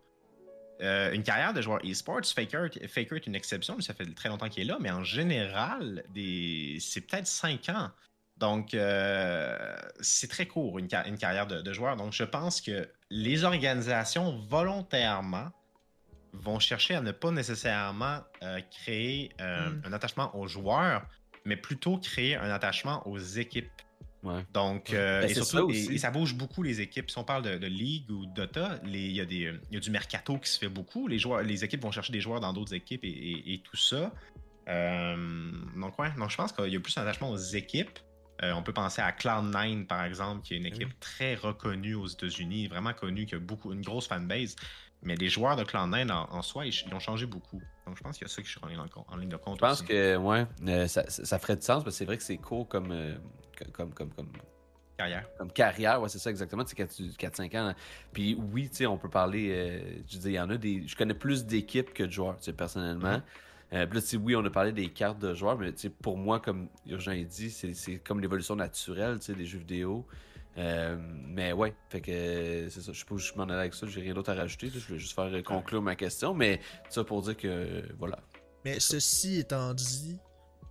une carrière de joueur e-sports, Faker, Faker est une exception, ça fait très longtemps qu'il est là, mais en général, c'est peut-être 5 ans. Donc, euh, c'est très court, une, carrière de, joueur. Donc, je pense que les organisations, volontairement, vont chercher à ne pas nécessairement euh, créer euh, mm. un attachement aux joueurs, mais plutôt créer un attachement aux équipes. Donc, ben, et, surtout, et, ça bouge beaucoup les équipes. Si on parle de, de League ou Dota, il y, y, a du mercato qui se fait beaucoup. Les, joueurs, les équipes vont chercher des joueurs dans d'autres équipes et, tout ça. donc, ouais, donc je pense qu'il y a plus un attachement aux équipes. Euh, on peut penser à Cloud9, par exemple, qui est une équipe très reconnue aux États-Unis, vraiment connue, qui a beaucoup, une grosse fanbase. Mais les joueurs de Cloud9 en, soi, ils, ont changé beaucoup. Donc je pense qu'il y a ça qui est en, ligne de compte. Je pense que, ouais, euh, ça, ferait du sens, parce que c'est vrai que c'est court comme, euh, comme, comme, comme, carrière. Comme carrière, ouais, c'est ça exactement. C'est 4-5 ans. Puis oui, tu sais, on peut parler. je dis, il y en a des. Je connais plus d'équipes que de joueurs, tu sais, personnellement. Mm-hmm. Euh, là, oui, on a parlé des cartes de joueurs, mais pour moi, comme Urgent a dit, c'est comme l'évolution naturelle des jeux vidéo. Euh, mais ouais, fait que c'est ça. Je sais pas où je m'en allais avec ça, j'ai rien d'autre à rajouter. je vais juste faire conclure ma question, mais ça pour dire que voilà. Mais ceci étant dit,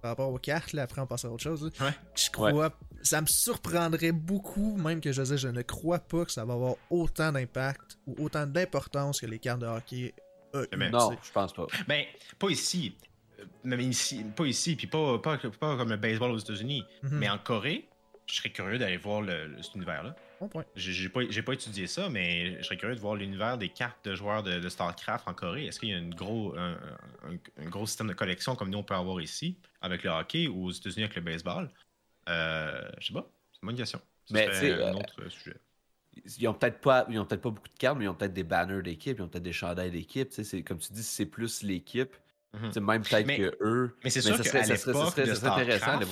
par rapport aux cartes, là, après on passe à autre chose. Je crois, ça me surprendrait beaucoup, même que je disais, je ne crois pas que ça va avoir autant d'impact ou autant d'importance que les cartes de hockey euh, non, je pense pas. Ben, pas ici. Euh, mais ici, pas ici, puis pas, pas, comme le baseball aux États-Unis. Mhm. Mais en Corée, je serais curieux d'aller voir le, cet univers-là. Bon point. J'ai pas, pas, étudié ça, mais je serais curieux de voir l'univers des cartes de joueurs de, StarCraft en Corée. Est-ce qu'il y a une gros, un, gros système de collection comme nous on peut avoir ici avec le hockey ou aux États-Unis avec le baseball? Euh, je sais pas. C'est une bonne question. Mais c'est un autre sujet ils ont peut-être pas ils ont peut-être pas beaucoup de cartes mais ils ont peut-être des banners d'équipe ils ont peut-être des chandails d'équipe c'est comme tu dis c'est plus l'équipe mhm. même peut-être que eux mais c'est sûr que à l'époque de Starcraft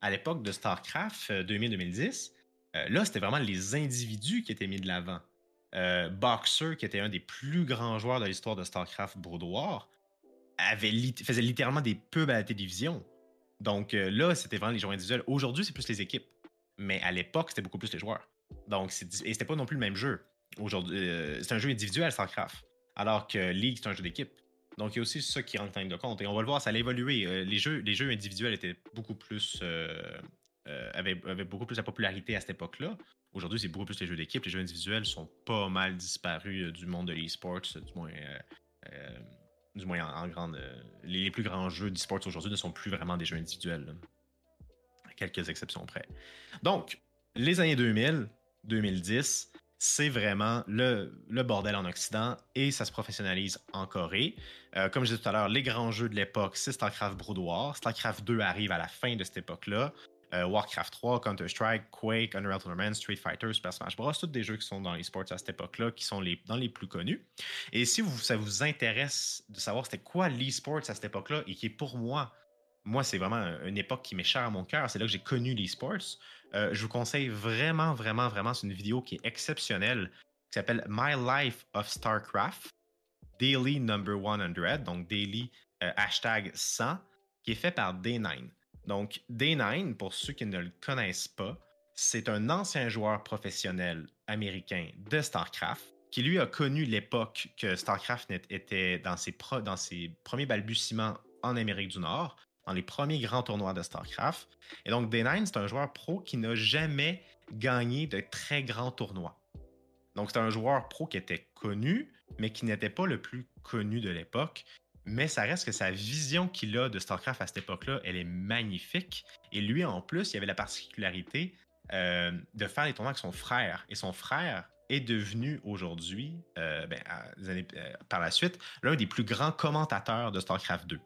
à l'époque de Starcraft 2000-2010 euh, euh, là c'était vraiment les individus qui étaient mis de l'avant euh, Boxer qui était un des plus grands joueurs de l'histoire de Starcraft Brodoir avait faisait littéralement des pubs à la télévision. Donc euh, là, c'était vraiment les joueurs individuels. Aujourd'hui, c'est plus les équipes. Mais à l'époque, c'était beaucoup plus les joueurs. Donc, et c'était pas non plus le même jeu. Aujourd'hui, euh, c'est un jeu individuel, StarCraft. Alors que League, c'est un jeu d'équipe. Donc, il y a aussi ça qui rentre en ligne de compte. Et on va le voir, ça a évolué. Euh, les, jeux, les jeux individuels étaient beaucoup plus. avaient, beaucoup plus la popularité à cette époque-là. Aujourd'hui, c'est beaucoup plus les jeux d'équipe. Les jeux individuels sont pas mal disparus du monde de l'e-sports, du moins du moins en, grande. Euh, les, plus grands jeux d'e-sports aujourd'hui ne sont plus vraiment des jeux individuels. À quelques exceptions près. Donc, les années 2000, 2010, c'est vraiment le, bordel en Occident et ça se professionnalise en Corée. Euh, comme je disais tout à l'heure, les grands jeux de l'époque, c'est StarCraft Brood War. StarCraft 2 arrive à la fin de cette époque-là. Euh, Warcraft 3, Counter-Strike, Quake, Unreal Tournament, Street Fighter, Super Smash Bros. Tous des jeux qui sont dans les sports à cette époque-là, qui sont les, dans les plus connus. Et si vous, ça vous intéresse de savoir c'était quoi l'e-sports à cette époque-là, et qui est pour moi, moi, c'est vraiment une époque qui m'est chère à mon cœur, c'est là que j'ai connu l'e-sports. Euh, je vous conseille vraiment, vraiment, vraiment, c'est une vidéo qui est exceptionnelle, qui s'appelle My Life of StarCraft, Daily Number 100, donc daily euh, hashtag 100, qui est fait par Day9. Donc, Day9, pour ceux qui ne le connaissent pas, c'est un ancien joueur professionnel américain de StarCraft qui lui a connu l'époque que StarCraft était dans ses premiers balbutiements en Amérique du Nord, dans les premiers grands tournois de StarCraft. Et donc, Day9, c'est un joueur pro qui n'a jamais gagné de très grands tournois. Donc, c'est un joueur pro qui était connu, mais qui n'était pas le plus connu de l'époque mais ça reste que sa vision qu'il a de StarCraft à cette époque-là, elle est magnifique. Et lui, en plus, il avait la particularité euh, de faire les tournois avec son frère. Et son frère est devenu aujourd'hui, euh, ben, par la suite, l'un des plus grands commentateurs de StarCraft 2.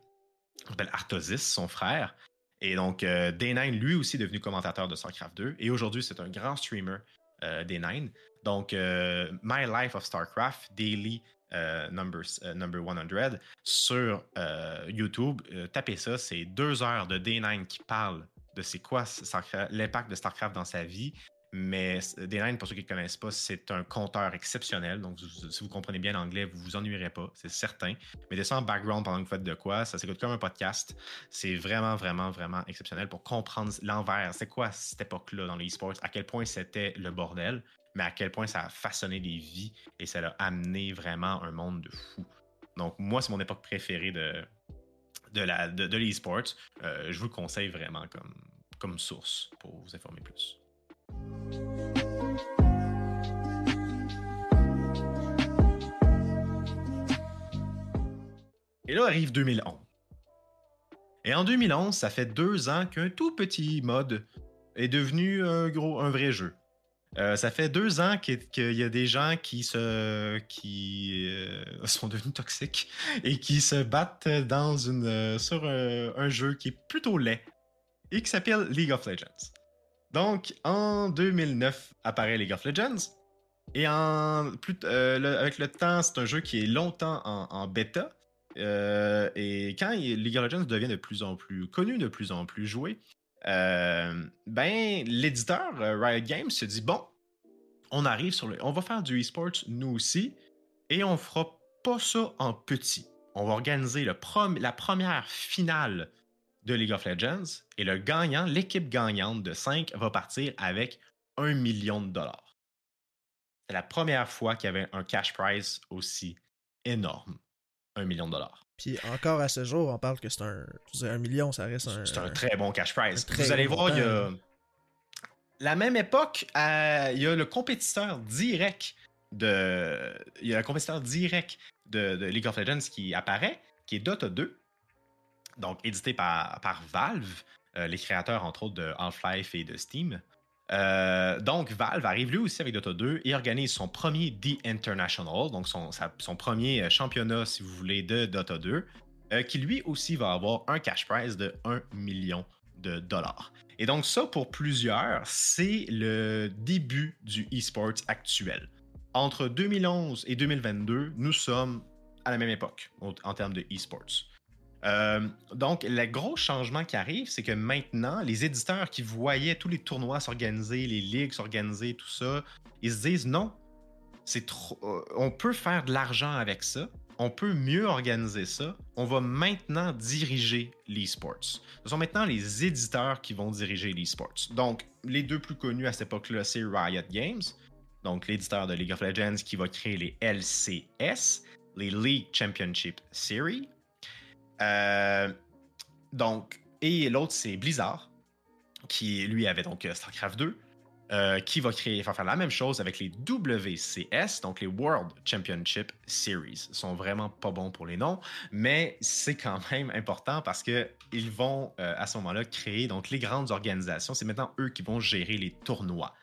S'appelle Artosis, son frère. Et donc, Day9, lui aussi, est devenu commentateur de StarCraft 2. Et aujourd'hui, c'est un grand streamer Day9. Donc, My Life of StarCraft, Daily euh, number, euh, number 100 sur euh, YouTube. tapez ça, c'est deux heures de D9 qui parle de c'est quoi l'impact de StarCraft dans sa vie. Mais D9, pour ceux qui ne connaissent pas, c'est un compteur exceptionnel. Donc, si vous comprenez bien l'anglais, vous vous ennuierez pas, c'est certain. Mettez ça en background pendant que vous faites de quoi. Ça s'écoute comme un podcast. C'est vraiment, vraiment, vraiment exceptionnel pour comprendre l'envers. C'est quoi cette époque-là dans l'e-sports? À quel point c'était le bordel? Mais à quel point ça a façonné des vies et ça a amené vraiment un monde de fou. Donc, moi, c'est mon époque préférée de, de, la, de, l'e-sport. Euh, je vous le conseille vraiment comme, comme source pour vous informer plus. Et là arrive 2011. Et en 2011, ça fait deux ans qu'un tout petit mode est devenu un un vrai jeu. Euh, ça fait deux ans qu'il y a des gens qui euh, sont devenus toxiques et qui se battent dans euh, sur un, jeu qui est plutôt laid et qui s'appelle League of Legends. Donc en 2009 apparaît League of Legends et plus avec le temps c'est un jeu qui est longtemps en, bêta et quand League of Legends devient de plus en plus connu, de plus en plus joué, euh, ben, l'éditeur euh, Riot Games se dit bon, on arrive sur le. On va faire du e-sports nous aussi, et on fera pas ça en petit. On va organiser la première finale de League of Legends, et le gagnant, l'équipe gagnante de 5 va partir avec un million de dollars. C'est la première fois qu'il y avait un cash prize aussi énorme. Un million de dollars. Puis encore à ce jour, on parle que c'est un, un million, ça reste un. C'est un très bon cash prize. Vous allez voir, il y a. La même époque, euh, il y a le compétiteur direct de. Il y a le compétiteur direct de, League of Legends qui apparaît, qui est Dota 2. Donc, édité par, Valve, euh, les créateurs, entre autres, de Half-Life et de Steam. Euh, donc, Valve arrive lui aussi avec Dota 2 et organise son premier The International, donc son, premier euh, championnat, si vous voulez, de Dota 2, euh, qui lui aussi va avoir un cash prize de 1 million de dollars. Et donc, ça, pour plusieurs, c'est le début du e-sport actuel. Entre 2011 et 2022, nous sommes à la même époque en termes de e-sports. Euh, donc, le gros changement qui arrive, c'est que maintenant, les éditeurs qui voyaient tous les tournois s'organiser, les ligues s'organiser, tout ça, ils se disent non, c'est trop, euh, on peut faire de l'argent avec ça. on peut mieux organiser ça. On va maintenant diriger l'e-sports. Ce sont maintenant les éditeurs qui vont diriger l'e-sports. Donc, les deux plus connus à cette époque-là, c'est Riot Games, donc l'éditeur de League of Legends qui va créer les LCS, les League Championship Series. Euh, donc, et l'autre, c'est Blizzard, qui lui avait donc euh, StarCraft 2. Euh, qui va créer, faire la même chose avec les WCS, donc les World Championship Series. Ils sont vraiment pas bons pour les noms, mais c'est quand même important parce que ils vont à ce moment-là créer donc les grandes organisations. C'est maintenant eux qui vont gérer les tournois.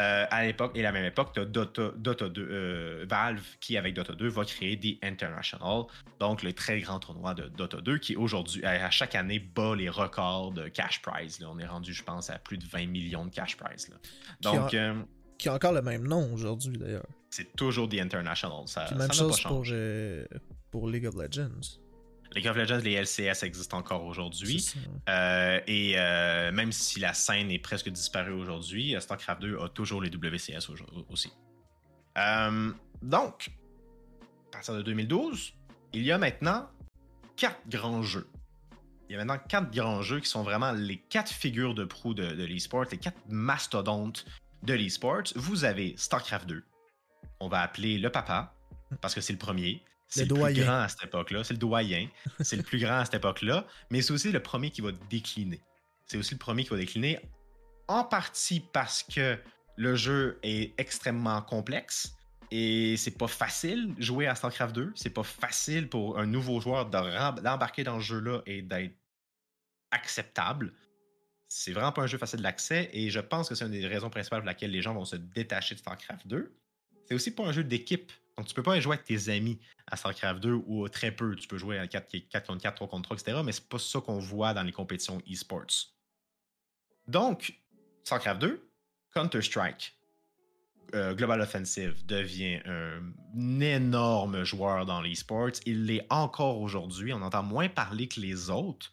Euh, à l'époque et la même époque, tu as Dota, 2, euh, Valve qui, avec Dota 2, va créer The International, donc le très grand tournoi de Dota 2 qui aujourd'hui, à chaque année, bat les records de cash prize. On est rendu, je pense, à plus de 20 millions de cash prize. Donc, qui a, euh, qui a, encore le même nom aujourd'hui, d'ailleurs. C'est toujours The International. Ça, même chose pour, pour League of Legends. League of Legends, les LCS existent encore aujourd'hui. Euh, et euh, même si la scène est presque disparue aujourd'hui, StarCraft 2 a toujours les WCS aussi. Euh, donc, à partir de 2012, il y a maintenant quatre grands jeux. Il y a maintenant quatre grands jeux qui sont vraiment les quatre figures de proue de, de l'esport, les quatre mastodontes de l'esport. Vous avez StarCraft 2. On va appeler le papa, parce que c'est le premier. C'est le, plus grand à cette époque-là. C'est le doyen. c'est le plus grand à cette époque-là. Mais c'est aussi le premier qui va décliner. C'est aussi le premier qui va décliner. En partie parce que le jeu est extrêmement complexe. Et c'est pas facile jouer à StarCraft 2. C'est pas facile pour un nouveau joueur d'embarquer dans ce jeu-là et d'être acceptable. C'est vraiment pas un jeu facile d'accès et je pense que c'est une des raisons principales pour laquelle les gens vont se détacher de StarCraft 2. C'est aussi pas un jeu d'équipe. Donc, tu peux pas jouer avec tes amis à StarCraft 2 ou très peu. Tu peux jouer à 4, 4 contre 4, 3 contre 3, etc. Mais c'est pas ça qu'on voit dans les compétitions e-sports. Donc, StarCraft 2, Counter-Strike, euh, Global Offensive devient un énorme joueur dans l'e-sports. Il l'est encore aujourd'hui. On entend moins parler que les autres.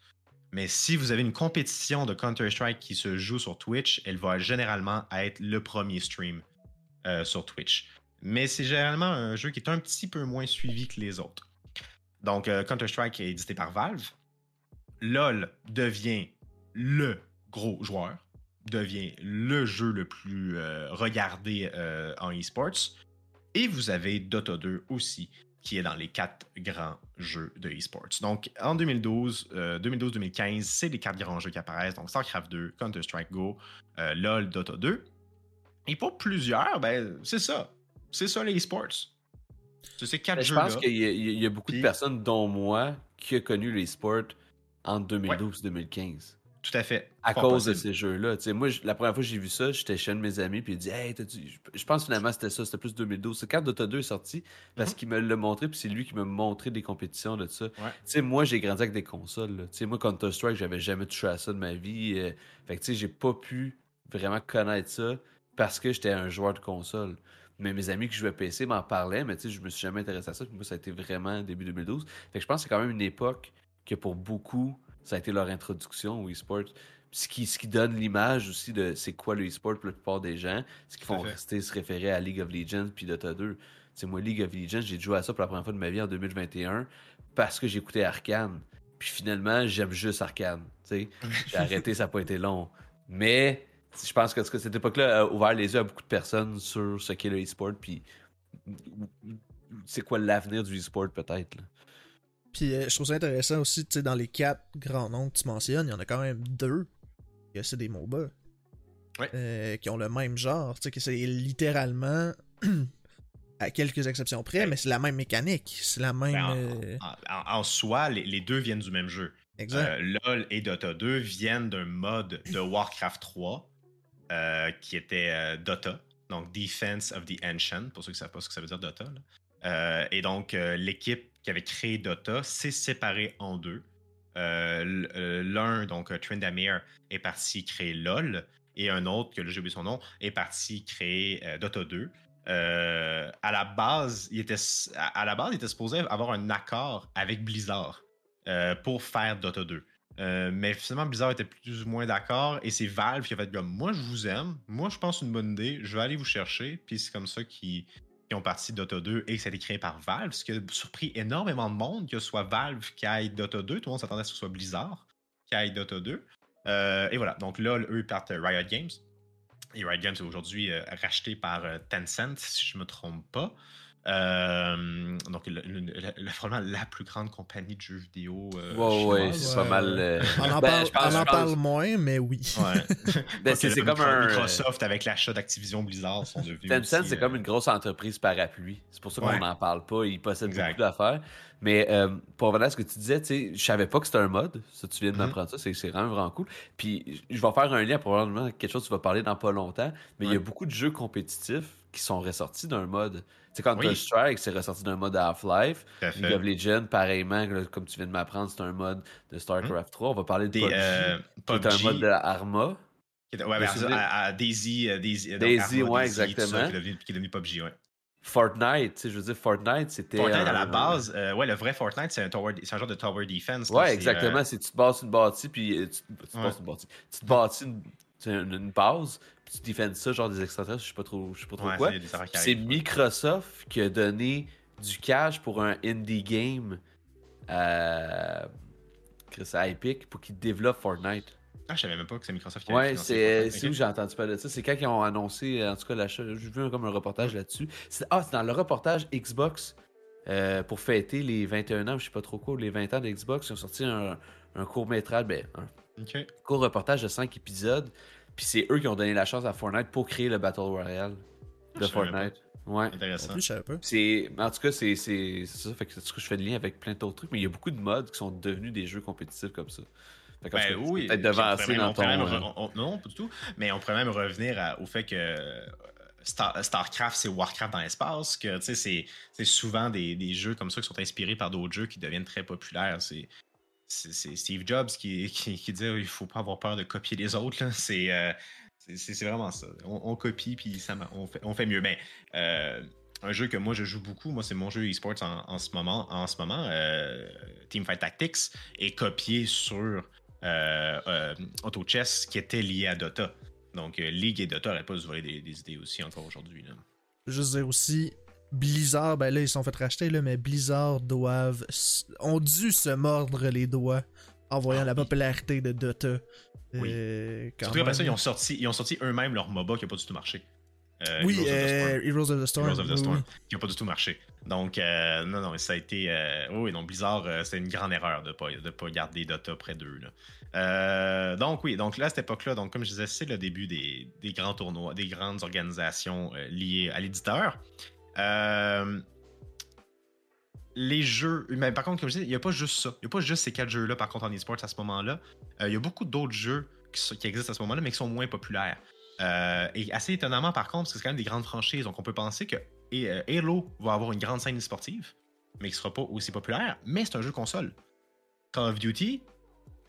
Mais si vous avez une compétition de Counter-Strike qui se joue sur Twitch, elle va généralement être le premier stream euh, sur Twitch mais c'est généralement un jeu qui est un petit peu moins suivi que les autres. Donc, euh, Counter-Strike est édité par Valve. LOL devient le gros joueur, devient le jeu le plus euh, regardé euh, en esports. Et vous avez Dota 2 aussi, qui est dans les quatre grands jeux de esports. Donc, en 2012, 2012-2015, c'est les quatre grands jeux qui apparaissent. Donc, StarCraft 2, Counter-Strike Go, LOL, Dota 2. Et pour plusieurs, ben, c'est ça c'est ça les esports. C'est ces quatre jeux-là. Je pense qu'il y, a beaucoup de personnes, dont moi, qui ont connu les sports en 2012-2015. Tout à fait. À cause de ces jeux-là. Moi, la première fois que j'ai vu ça, j'étais chez un de mes amis, puis il dit Hey, je pense finalement c'était ça, c'était plus 2012. C'est quand Dota 2 est sorti, parce mm-hmm. qu'il me l'a montré, puis c'est lui qui m'a montré des compétitions de ça. sais Moi, j'ai grandi avec des consoles. sais Moi, Counter-Strike, j'avais jamais touché à ça de ma vie. Euh, fait que j'ai pas pu vraiment connaître ça parce que j'étais un joueur de console. Mais mes amis qui jouaient PC m'en parlaient, mais tu sais, je me suis jamais intéressé à ça. Puis moi, ça a été vraiment début 2012. Fait que je pense que c'est quand même une époque que pour beaucoup, ça a été leur introduction au e-sport. Ce qui, ce qui donne l'image aussi de c'est quoi le e-sport pour la plupart des gens, ce qui font rester se référer à League of Legends puis Dota 2. C'est moi, League of Legends, j'ai joué à ça pour la première fois de ma vie en 2021 parce que j'écoutais Arkane. Puis finalement, j'aime juste Arkane. J'ai arrêté, ça n'a pas été long. Mais je pense que cette époque-là a ouvert les yeux à beaucoup de personnes sur ce qu'est le e-sport, puis c'est quoi l'avenir du e-sport peut-être. Puis euh, je trouve ça intéressant aussi, tu sais, dans les quatre grands noms que tu mentionnes, il y en a quand même deux que c'est des MOBA. Euh, qui ont le même genre, tu sais, que c'est littéralement, à quelques exceptions près, mais c'est la même mécanique, c'est la même... Ben, euh, en, soi, les, deux viennent du même jeu. Exact. LOL et Dota 2 viennent d'un mode de Warcraft 3 euh, qui était euh, Dota, donc Defense of the Ancient, pour ceux qui ne savent pas ce que ça veut dire Dota. Euh, et donc, l'équipe qui avait créé Dota s'est séparée en deux. L'un, donc Trendamir, est parti créer LOL, et un autre, que j'ai oublié son nom, est parti créer Dota 2. à la base, il était à la base, il était supposé avoir un accord avec Blizzard pour faire Dota 2. Euh, mais finalement, Blizzard était plus ou moins d'accord et c'est Valve qui a fait comme moi je vous aime, moi je pense une bonne idée, je vais aller vous chercher, puis c'est comme ça qu'ils qui ont parti Dota 2 et que ça a été créé par Valve, ce qui a surpris énormément de monde, que ce soit Valve qui aille Dota 2. Tout le monde s'attendait à ce que ce soit Blizzard qui aille Dota 2. Euh, et voilà, donc là, eux, partent Riot Games. Et Riot Games est aujourd'hui euh, racheté par Tencent, si je ne me trompe pas. Euh, donc, le, le- le- probablement la plus grande compagnie de jeux vidéo. euh, Ouais, ouais, chinoise. c'est pas mal. euh, On en ben, parle, je pense- on en je pense- parle moins, mais oui. Ouais. Ben, c'est comme un. Microsoft avec l'achat d'Activision Blizzard sont devenus. Tencent, c'est euh, comme une grosse entreprise parapluie. C'est pour ça qu'on Ouais. n'en parle pas. Ils possèdent Exact. beaucoup d'affaires. Mais euh, pour revenir à ce que tu disais, tu sais, je savais pas que c'était un mode. Ça, tu viens de Mhm. m'apprendre ça. C'est c'est vraiment, vraiment cool. Puis je vais faire un lien probablement quelque chose que tu vas parler dans pas longtemps. Mais il y a beaucoup de jeux compétitifs qui sont ressortis d'un mode. Tu sais, Oui. Counter-Strike, c'est ressorti d'un mode Half-Life. League of Legends, pareillement, comme tu viens de m'apprendre, c'est un mode de StarCraft 3. On va parler de Des, PUBG, euh, qui est un PUBG, mode de Arma. qui ouais, ben, Daisy, euh, Daisy, donc Daisy, Arma, ouais, Daisy, tout ça, exactement. qui est devenu, qui est devenu PUBG, ouais. Fortnite, tu sais, je veux dire, Fortnite, c'était. Fortnite, à la base, euh, ouais, le vrai Fortnite, c'est un, tower- c'est un genre de tower defense. Ouais, c'est, exactement. euh, C'est tu te bâtis une bâtie, puis euh, tu, tu te Ouais. bâtis une bâtie. Tu te bâtis une, tu une, une base, puis tu défends ça, genre des extraterrestres, je sais pas trop, je sais pas trop ouais, quoi. c'est. Microsoft qui a donné du cash pour un indie game à, Chris, à Epic pour qu'ils développent Fortnite. Ah, je savais même pas que c'est Microsoft qui avait Ouais, c'est Fortnite. c'est Ok. où j'ai entendu parler de ça? C'est quand ils ont annoncé, en tout cas, l'achat. J'ai vu comme un reportage là-dessus. Ah, c'est dans le reportage Xbox euh, pour fêter les 21 ans, je sais pas trop quoi, les 20 ans d'Xbox. Ils ont sorti un, un court-métrage, ben, un Ok. court reportage de 5 épisodes. Puis c'est eux qui ont donné la chance à Fortnite pour créer le Battle Royale Ah, de je Fortnite. Ouais. En Intéressant. plus, je savais pas. C'est, en tout cas, c'est, c'est, c'est ça. Fait que, cas, je fais le lien avec plein d'autres trucs, mais il y a beaucoup de modes qui sont devenus des jeux compétitifs comme ça. Fait Ben oui, peut-être devancer dans ton. même euh, on- non, pas du tout. Mais on pourrait même revenir à- au fait que euh, Star- StarCraft, c'est Warcraft dans l'espace, que tu sais, c'est c'est souvent des, des jeux comme ça qui sont inspirés par d'autres jeux qui deviennent très populaires. C'est c'est- Steve Jobs qui, qui, qui dit il faut pas avoir peur de copier les autres. euh, c'est- vraiment ça. On, copie puis ça, on, fait, on fait mieux. Mais euh, un jeu que moi je joue beaucoup, moi c'est mon jeu e-sports en, en ce moment, en ce moment euh, Teamfight Tactics, est copié sur Auto Chess qui était lié à Dota. Donc League et Dota n'auraient pas se voler des, des idées aussi encore aujourd'hui. Juste dire aussi, Blizzard, ben là, ils se sont fait racheter, là, mais Blizzard doivent. ont dû se mordre les doigts en voyant Ah la oui. popularité de Dota. Oui. Euh, quand Surtout après ça, ils ont sorti, ils ont sorti eux-mêmes leur MOBA qui n'a pas du tout marché. Euh, Oui, Heroes of the Storm. euh, Heroes of the Storm. Heroes of the oui, Storm, oui. qui n'a pas du tout marché. Donc, euh, non, non, ça a été. oui, donc Blizzard, euh, c'était une grande erreur de ne pas, de pas garder Dota près d'eux. là. Donc, oui, donc là, à cette époque-là, donc, comme je disais, c'est le début des, des grands tournois, des grandes organisations liées à l'éditeur. Euh, les jeux, mais par contre, comme je disais, il n'y a pas juste ça. Il n'y a pas juste ces quatre jeux-là, par contre, en e-sport à ce moment-là. Euh, il y a beaucoup d'autres jeux qui, existent à ce moment-là, mais qui sont moins populaires. Euh, et assez étonnamment, par contre, parce que c'est quand même des grandes franchises, donc on peut penser que Halo va avoir une grande scène sportive, mais qui sera pas aussi populaire, mais c'est un jeu console. Call of Duty,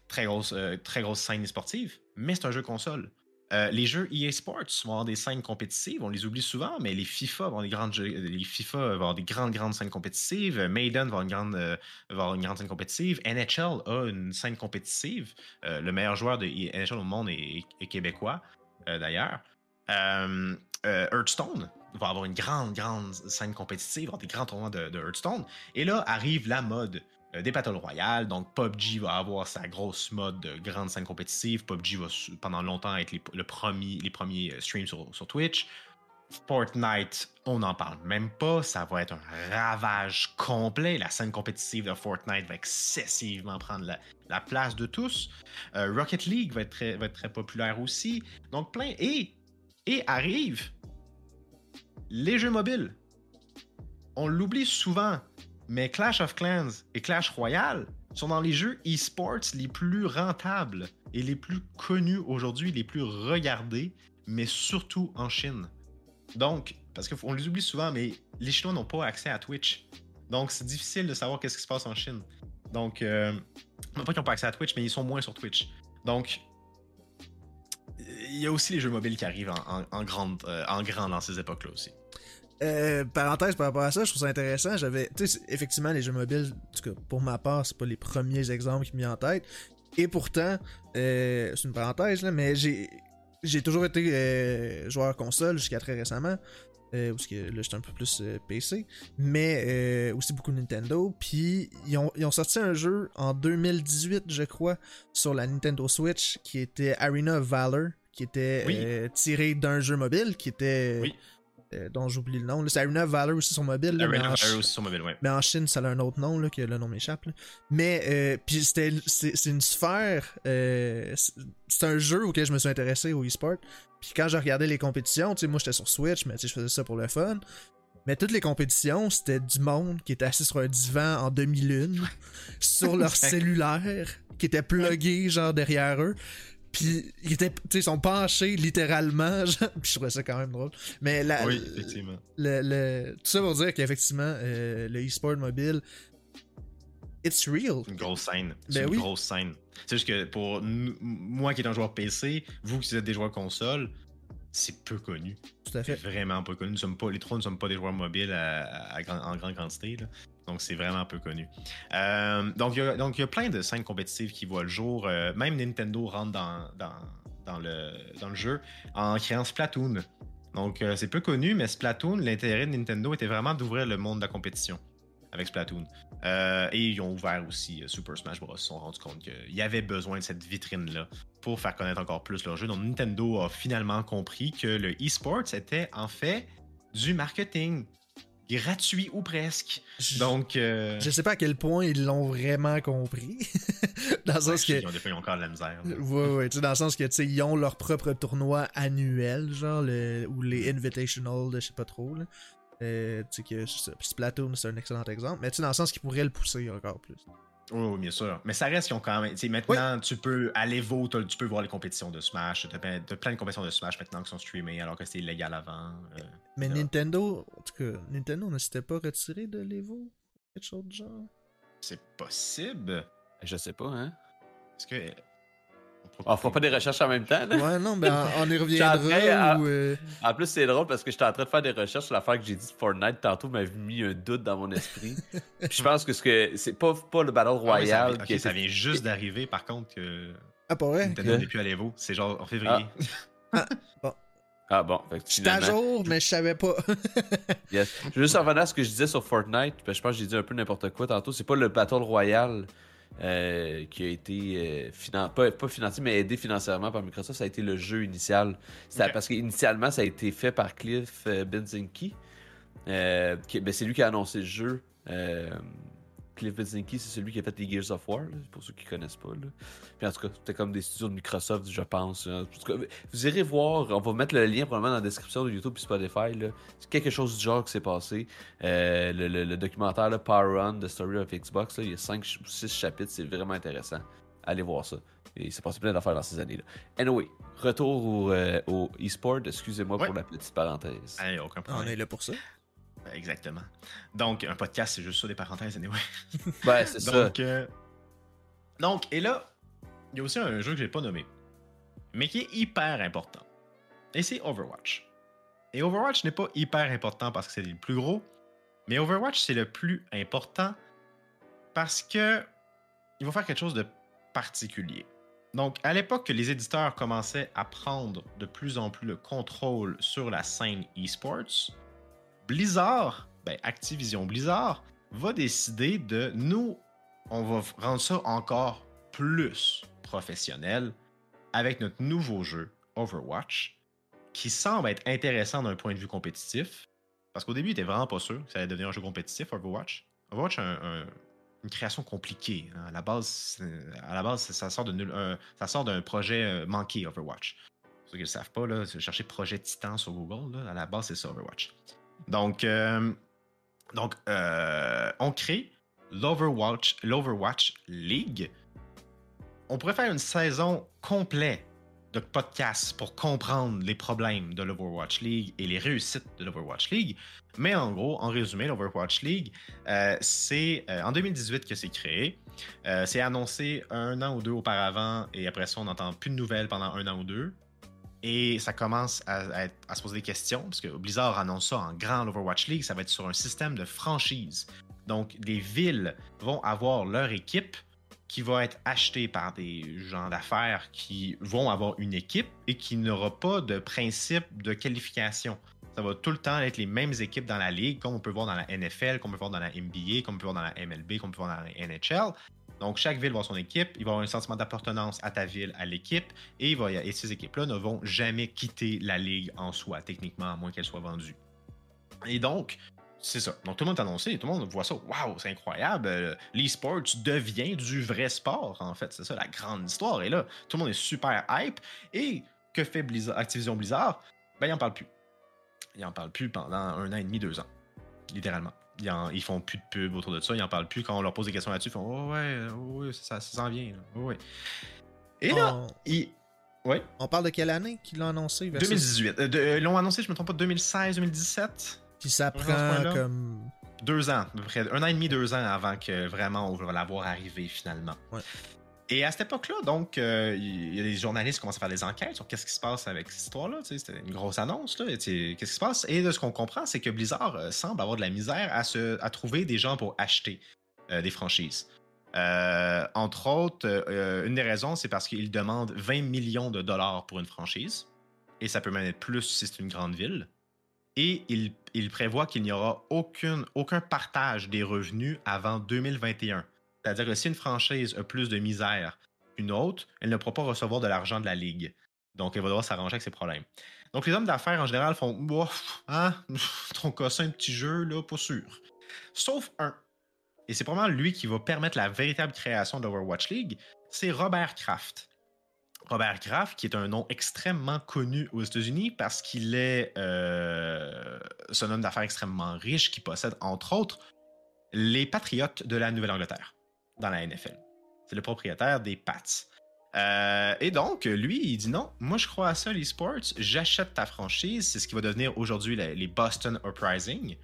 très grosse, très grosse scène sportive, mais c'est un jeu console. Euh, les jeux EA Sports vont avoir des scènes compétitives, on les oublie souvent, mais les FIFA vont avoir des grandes, jeux- les FIFA vont des grandes, scènes compétitives. Euh, Maiden va avoir une grande, euh, scène compétitive. NHL a une scène compétitive. Euh, le meilleur joueur de NHL au monde est, québécois, euh, d'ailleurs. Euh, euh, Hearthstone va avoir une grande, grande scène compétitive, avoir des grands tournois de, Hearthstone. Et là arrive la mode euh, des Battle Royale. Donc PUBG va avoir sa grosse mode de grande scène compétitive. PUBG va pendant longtemps être les, le premier, les premiers euh, streams sur, Twitch. Fortnite, on n'en parle même pas. Ça va être un ravage complet. La scène compétitive de Fortnite va excessivement prendre la, la place de tous. Euh, Rocket League va être, très, va être très populaire aussi. Donc plein. Et, et arrive les jeux mobiles. On l'oublie souvent, mais Clash of Clans et Clash Royale sont dans les jeux e-sports les plus rentables et les plus connus aujourd'hui, les plus regardés, mais surtout en Chine. Donc, parce qu'on les oublie souvent, mais les Chinois n'ont pas accès à Twitch. Donc, c'est difficile de savoir qu'est-ce qui se passe en Chine. Donc, euh, non pas qu'ils n'ont pas accès à Twitch, mais ils sont moins sur Twitch. Donc, il y a aussi les jeux mobiles qui arrivent en, en- grande, euh, en grand dans ces époques-là aussi. Euh, parenthèse par rapport à ça, je trouve ça intéressant. J'avais, tu effectivement, les jeux mobiles, en tout cas, pour ma part, c'est pas les premiers exemples qui me viennent en tête. Et pourtant, euh, c'est une parenthèse, là, mais j'ai, j'ai toujours été euh, joueur console jusqu'à très récemment. Euh, parce que là, j'étais un peu plus euh, PC. Mais euh, aussi beaucoup Nintendo. Puis, ils ont, ils ont sorti un jeu en 2018, je crois, sur la Nintendo Switch, qui était Arena of Valor, qui était Oui. euh, tiré d'un jeu mobile, qui était. Oui. Euh, dont j'oublie le nom. C'est Arena of Valor aussi sur mobile. là, Arena Valor aussi sur mobile, ouais. mais en Chine, ça a un autre nom, là, que le nom m'échappe. Mais, euh, puis c'était, c'est, c'est une sphère, euh, c'est, un jeu auquel je me suis intéressé au e-sport. Puis quand je regardais les compétitions, tu sais, moi j'étais sur Switch, mais tu sais, je faisais ça pour le fun. Mais toutes les compétitions, c'était du monde qui était assis sur un divan en demi-lune, sur leur cellulaire, qui était plugué, genre, derrière eux. Puis, ils étaient, tu sais, ils sont penchés littéralement, genre, puis je trouvais ça quand même drôle. Mais la, Oui, effectivement. le, le- tout ça pour dire qu'effectivement, euh, le e-sport mobile, it's real. Une grosse scène. C'est Ben une oui. grosse scène. C'est juste que pour moi qui est un joueur PC, vous qui êtes des joueurs console, c'est peu connu. Tout à C'est fait. vraiment peu connu. Nous sommes pas, les trois ne sommes pas des joueurs mobiles à- en grande quantité. là. Donc c'est vraiment peu connu. Euh, donc il y, y a plein de scènes compétitives qui voient le jour. Euh, même Nintendo rentre dans, dans, le, dans le jeu en créant Splatoon. Donc euh, c'est peu connu, mais Splatoon, l'intérêt de Nintendo était vraiment d'ouvrir le monde de la compétition avec Splatoon. Et ils ont ouvert aussi Super Smash Bros. Ils se sont rendus compte qu'il y avait besoin de cette vitrine-là pour faire connaître encore plus leur jeu. Donc Nintendo a finalement compris que le e-sport était en fait du marketing gratuit ou presque. Je- Donc, euh, Je sais pas à quel point ils l'ont vraiment compris. dans le sens que. ils ont des fois ils ont encore de la misère. là. Ouais, ouais, tu sais, dans le sens que, tu sais, ils ont leur propre tournoi annuel, genre, le, ou les Invitational, de je sais pas trop, là. Euh, tu sais, que Splatoon, c'est un excellent exemple, mais tu sais, dans le sens qu'ils pourraient le pousser encore plus. Oui, oui, bien sûr. Mais ça reste qu'ils ont quand même. tu sais, maintenant, tu peux aller Evo, t'as- tu peux voir les compétitions de Smash. T'as plein, t'as plein de compétitions de Smash maintenant qui sont streamées alors que c'était illégal avant. euh. Mais Là. Nintendo, en tout cas, Nintendo ne s'était pas retiré de l'Evo Quelque chose genre? C'est possible. Je sais pas, hein. Est-ce que. On fera pas des recherches en même temps, là. Ouais, non, ben on, on y reviendra. à- ou, euh, En plus, c'est drôle parce que j'étais en train de faire des recherches sur l'affaire que j'ai dit de Fortnite tantôt, m'avait mis un doute dans mon esprit. Puis je pense que ce que c'est pas, pas le Battle Ah oui, ça, Royale ok, ça vient juste d'arriver, par contre, que Ah, pas vrai? Nintendo n'est plus à l'Evo. C'est genre en février. Ah bon, fait que J'étais à finalement- jour, mais je savais pas. Yes. Je veux juste revenir à ce que je disais sur Fortnite, parce que je pense que j'ai dit un peu n'importe quoi tantôt. C'est pas le Battle Royale euh, qui a été euh, finan- pas, pas financé, mais aidé financièrement par Microsoft. Ça a été le jeu initial. C'était Ok. Parce qu'initialement, ça a été fait par Cliff euh, Benzinki. Qui- ben, c'est lui qui a annoncé le jeu. Cliff Benzinki, c'est celui qui a fait les Gears of War, là, pour ceux qui connaissent pas. Là. Puis en tout cas, c'était comme des studios de Microsoft, je pense. En tout cas, vous irez voir, on va mettre le lien probablement dans la description de YouTube et Spotify. C'est quelque chose du genre qui s'est passé. Euh, le, le- le documentaire là, Power Run, The Story of Xbox, là, il y a 5 ou 6 chapitres, c'est vraiment intéressant. Allez voir ça. Et il s'est passé plein d'affaires dans ces années-là. Anyway, retour au, euh, au e-sport. Excusez-moi Ouais. pour la petite parenthèse. Aucun on est là pour ça. Exactement. Donc, un podcast, c'est juste ça des parenthèses, anyway. Ouais, c'est ça. Donc, euh, donc, et là, il y a aussi un jeu que j'ai pas nommé, mais qui est hyper important. Et c'est Overwatch. Et Overwatch n'est pas hyper important parce que c'est le plus gros, mais Overwatch c'est le plus important parce que il va faire quelque chose de particulier. Donc, à l'époque que les éditeurs commençaient à prendre de plus en plus le contrôle sur la scène esports, Blizzard, ben Activision Blizzard, va décider de nous, on va rendre ça encore plus professionnel avec notre nouveau jeu Overwatch, qui semble être intéressant d'un point de vue compétitif. Parce qu'au début, il était vraiment pas sûr que ça allait devenir un jeu compétitif, Overwatch. Overwatch, un- un- une création compliquée. hein. À la base, à la base ça sort d'un projet euh, manqué, Overwatch. Pour ceux qui ne le savent pas, là, projet Titan sur Google. là, à la base, c'est ça, Overwatch. Donc, euh, donc euh, on crée l'Overwatch, l'Overwatch League. On pourrait faire une saison complète de podcasts pour comprendre les problèmes de l'Overwatch League et les réussites de l'Overwatch League. Mais en gros, en résumé, l'Overwatch League, euh, c'est en 2018 que c'est créé. C'est annoncé un an ou deux auparavant et après ça, on n'entend plus de nouvelles pendant un an ou deux. Et ça commence à, se poser des questions, parce que Blizzard annonce ça en grand l'Overwatch League, ça va être sur un système de franchise. Donc, des villes vont avoir leur équipe qui va être achetée par des gens d'affaires qui vont avoir une équipe et qui n'aura pas de principe de qualification. ça va tout le temps être les mêmes équipes dans la ligue, comme on peut voir dans la NFL, comme on peut voir dans la NBA, comme on peut voir dans la MLB, comme on peut voir dans la NHL. Donc, chaque ville va avoir son équipe, il va avoir un sentiment d'appartenance à ta ville, à l'équipe, et, ces équipes-là ne vont jamais quitter la ligue en soi, techniquement, à moins qu'elle soit vendue. Et donc, c'est ça. Donc, tout le monde est annoncé, tout le monde voit ça. Waouh, c'est incroyable. Euh, L'e-sport devient du vrai sport, en fait. C'est ça la grande histoire. Et là, tout le monde est super hype. Et que fait Activision Blizzard? Ben, il en parle plus. Il en parle plus pendant un an et demi, deux ans. Littéralement. Ils, ils font plus de pub autour de ça. Ils en parlent plus. Quand on leur pose des questions là-dessus, ils font Oh, ouais, oh, ouais, ça, ça s'en vient. Oh, ouais. Et là, On- ils. Ouais. On parle de quelle année qu'ils l'ont annoncé versus- 2018. Euh, de- euh, Ils l'ont annoncé, je me trompe pas, 2016, 2017 Puis ça prend comme. deux ans, à peu près un an et demi, deux ans avant que vraiment on va l'avoir arrivé finalement. Ouais. Et à cette époque-là, donc, euh, il y a des journalistes qui commencent à faire des enquêtes sur qu'est-ce qui se passe avec cette histoire-là. C'était une grosse annonce. Qu'est-ce qui se passe? Et de ce qu'on comprend, c'est que Blizzard euh, semble avoir de la misère à, se, à trouver des gens pour acheter euh, des franchises. Entre autres, une des raisons, c'est parce qu'ils demandent 20 millions de dollars pour une franchise. Et ça peut même être plus si c'est une grande ville. Et il, prévoit qu'il n'y aura aucune, aucun partage des revenus avant 2021. C'est-à-dire que si une franchise a plus de misère qu'une autre, elle ne pourra pas recevoir de l'argent de la ligue. Donc, elle va devoir s'arranger avec ses problèmes. Donc, les hommes d'affaires, en général, font Bof, hein, ton cassin, un petit jeu, là, pas sûr. Sauf un. Et c'est probablement lui qui va permettre la véritable création de l'Overwatch League. C'est Robert Kraft. Robert Kraft, qui est un nom extrêmement connu aux États-Unis parce qu'il est euh, un homme d'affaires extrêmement riche qui possède, entre autres, les Patriotes de la Nouvelle-Angleterre la NFL. C'est le propriétaire des Pats. Euh, et donc, lui, il dit non, moi je crois à ça, les sports, j'achète ta franchise, c'est ce qui va devenir aujourd'hui les, les Boston Uprising.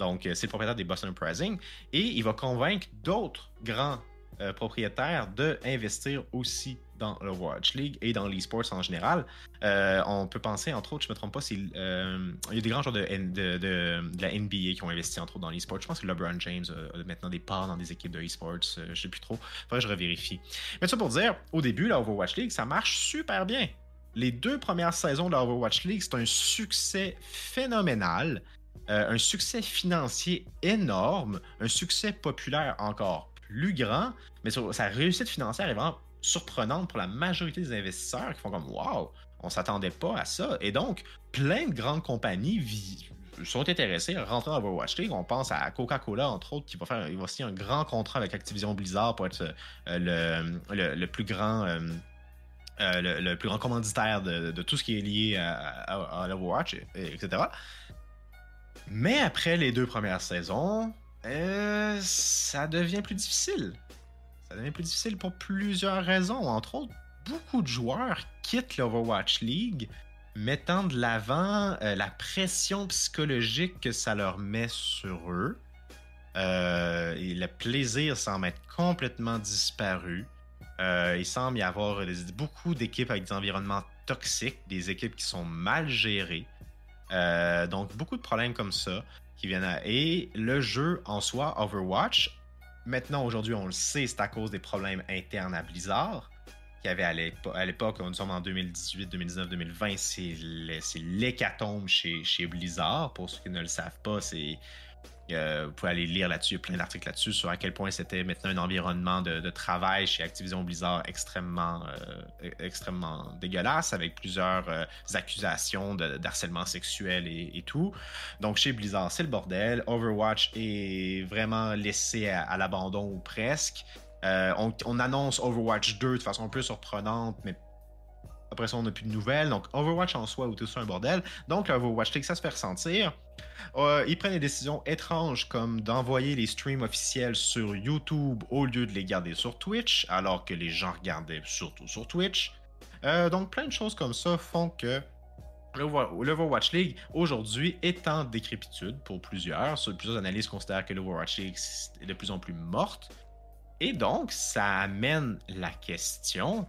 Donc, euh, c'est le propriétaire des Boston Uprising. Et il va convaincre d'autres grands euh, propriétaires d'investir aussi dans le Watch League et dans l'esports en général. Euh, on peut penser, entre autres, je ne me trompe pas, euh, il y a des grands joueurs de, la NBA qui ont investi, entre autres, dans l'esports. Je pense que LeBron James a, maintenant des parts dans des équipes de esports. euh, je ne sais plus trop. Faudrait que je revérifie. Mais ça pour dire, au début, la Overwatch League, ça marche super bien. Les deux premières saisons de la Overwatch League, c'est un succès phénoménal. Un succès financier énorme, un succès populaire encore plus grand, mais sa réussite financière est vraiment surprenante pour la majorité des investisseurs qui font comme Waouh, on s'attendait pas à ça. Et donc, plein de grandes compagnies sont intéressées à rentrer dans Overwatch League. On pense à Coca-Cola, entre autres, qui va faire il va signer un grand contrat avec Activision Blizzard pour être euh, le, plus grand. euh, euh, le, plus grand commanditaire de, tout ce qui est lié à, à, à etc. Mais après les deux premières saisons, euh, ça devient plus difficile. Ça devient plus difficile pour plusieurs raisons. Entre autres, beaucoup de joueurs quittent l'Overwatch League, mettant de l'avant euh, la pression psychologique que ça leur met sur eux. Euh, et le plaisir semble être complètement disparu. Il semble y avoir beaucoup d'équipes avec des environnements toxiques, des équipes qui sont mal gérées. Donc, beaucoup de problèmes comme ça Et le jeu en soi, Overwatch, maintenant, aujourd'hui, on le sait, c'est à cause des problèmes internes à Blizzard, qui avait à l'épo- à l'époque, nous sommes en 2018, 2019, 2020, c'est l'hécatombe chez Blizzard. Pour ceux qui ne le savent pas, c'est... vous pouvez aller lire là-dessus, plein d'articles là-dessus sur à quel point c'était maintenant un environnement de, travail chez Activision Blizzard extrêmement, euh, extrêmement dégueulasse, avec plusieurs euh, accusations d'harcèlement sexuel et, tout. Donc chez Blizzard, c'est le bordel. Overwatch est vraiment laissé à, l'abandon ou presque. Euh, on, on annonce Overwatch 2 de façon un peu surprenante, mais après ça, on n'a plus de nouvelles. Donc Overwatch en soi est tout ça un bordel. Donc Overwatch League, ça se fait ressentir. Euh, ils prennent des décisions étranges comme d'envoyer les streams officiels sur YouTube au lieu de les garder sur Twitch, alors que les gens regardaient surtout sur Twitch. Euh, donc plein de choses comme ça font que l'Over- l'Overwatch League aujourd'hui est en décrépitude pour plusieurs. Plusieurs analystes considèrent que l'Overwatch League est de plus en plus morte. Et donc, ça amène la question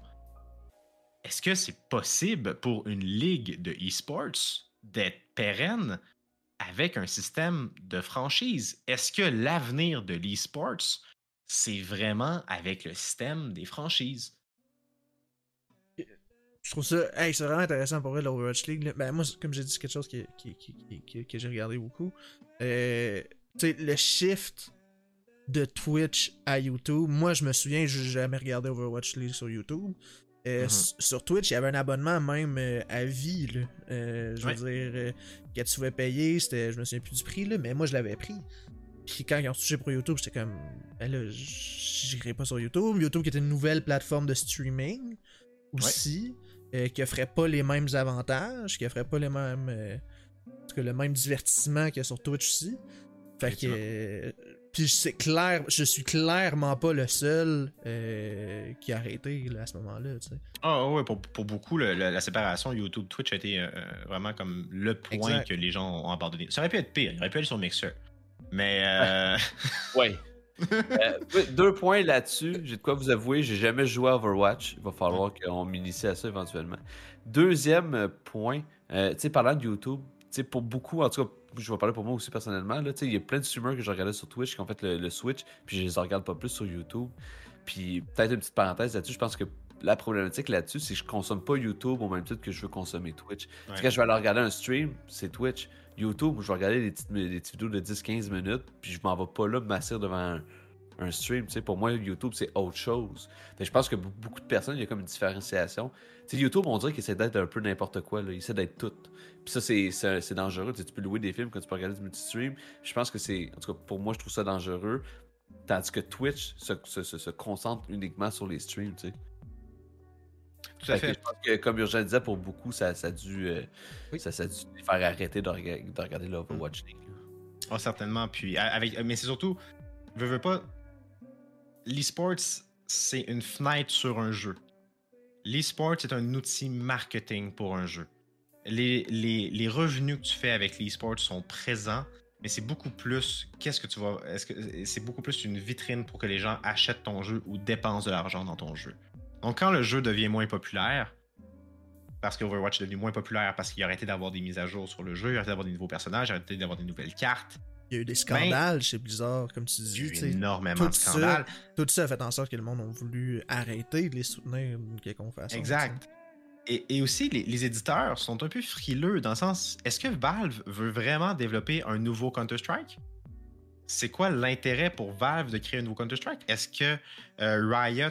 est-ce que c'est possible pour une ligue de e-sports d'être pérenne avec un système de franchise? Est-ce que l'avenir de l'e-sports, c'est vraiment avec le système des franchises? je trouve ça. Hey, c'est vraiment intéressant pour l'Overwatch League. Ben, moi, comme j'ai dit, c'est quelque chose que j'ai regardé beaucoup. Euh, le shift de Twitch à YouTube. Moi, je me souviens, j'ai jamais regardé Overwatch League sur YouTube. Euh, Mhm. s- Sur Twitch, il y avait un abonnement même euh, à vie. Là. Euh, je veux Ouais. dire, que tu pouvais payer, c'était, je me souviens plus du prix, là, mais moi, je l'avais pris. Puis quand ils ont touché pour YouTube, j'étais comme, ben là, j'irai pas sur YouTube. YouTube qui était une nouvelle plateforme de streaming aussi, qui offrait pas les mêmes avantages, qui offrait pas les mêmes, en tout cas, le même divertissement que sur Twitch aussi. Fait que, puis c'est clair, je suis clairement pas le seul euh, qui a arrêté là, à ce moment-là. Ah ouais, pour, pour beaucoup, le- la séparation YouTube-Twitch a été euh, vraiment comme le point Exact. que les gens ont abandonné. Ça aurait pu être pire, il aurait pu aller sur Mixer. Mais euh, Ouais. Euh, oui, deux points là-dessus. J'ai de quoi vous avouer, j'ai jamais joué à Overwatch. Il va falloir qu'on m'initie à ça éventuellement. Deuxième point, euh, tu sais, parlant de YouTube, tu sais, pour beaucoup, en tout cas, je vais parler pour moi aussi personnellement, là, il y a plein de streamers que je regardais sur Twitch qui ont fait le, le switch, puis je les regarde pas plus sur YouTube. Puis peut-être une petite parenthèse là-dessus, je pense que la problématique là-dessus, c'est que je consomme pas YouTube au même titre que je veux consommer Twitch. Ouais. Quand je vais aller regarder un stream, c'est Twitch. YouTube, je vais regarder des petites, des petites vidéos de 10-15 minutes, puis je m'en vais pas là me m'asseoir devant un, un stream. Pour moi, YouTube, c'est autre chose. Fait je pense que be- beaucoup de personnes, il y a comme une différenciation. YouTube, on dirait qu'il essaie d'être un peu n'importe quoi. Là. Il essaie d'être tout. Puis ça, c'est- dangereux. Tu, sais, tu peux louer des films quand tu peux regarder du multi-stream. Je pense que c'est. En tout cas, pour moi, je trouve ça dangereux. Tandis que Twitch se, se- se- se concentre uniquement sur les streams. Tu sais. tout à Fait que je pense que, comme Urgent disait, pour beaucoup, ça, ça a dû, euh, Oui. ça, ça a dû faire arrêter de, rega- de regarder l'Overwatch League. Ah, certainement. Puis, avec, mais c'est surtout, veux, veux pas, l'e-sports, c'est une fenêtre sur un jeu. L'e-sport, c'est un outil marketing pour un jeu. Les, les, les revenus que tu fais avec l'e-sport sont présents, mais c'est beaucoup plus. Qu'est-ce que tu vas. Est-ce que c'est beaucoup plus une vitrine pour que les gens achètent ton jeu ou dépensent de l'argent dans ton jeu. Donc, quand le jeu devient moins populaire, parce que Overwatch est devenu moins populaire parce qu'il a arrêté d'avoir des mises à jour sur le jeu, il a arrêté d'avoir des nouveaux personnages, il a arrêté d'avoir des nouvelles cartes, Il y a eu des scandales chez Blizzard, comme tu il y a dis. eu énormément de ça, scandales. Tout ça a fait en sorte que le monde a voulu arrêter de les soutenir d'une quelconque façon. Exact. Et, aussi, les, éditeurs sont un peu frileux dans le sens est-ce que Valve veut vraiment développer un nouveau Counter-Strike? C'est quoi l'intérêt pour Valve de créer un nouveau Counter-Strike? Est-ce que euh, Riot,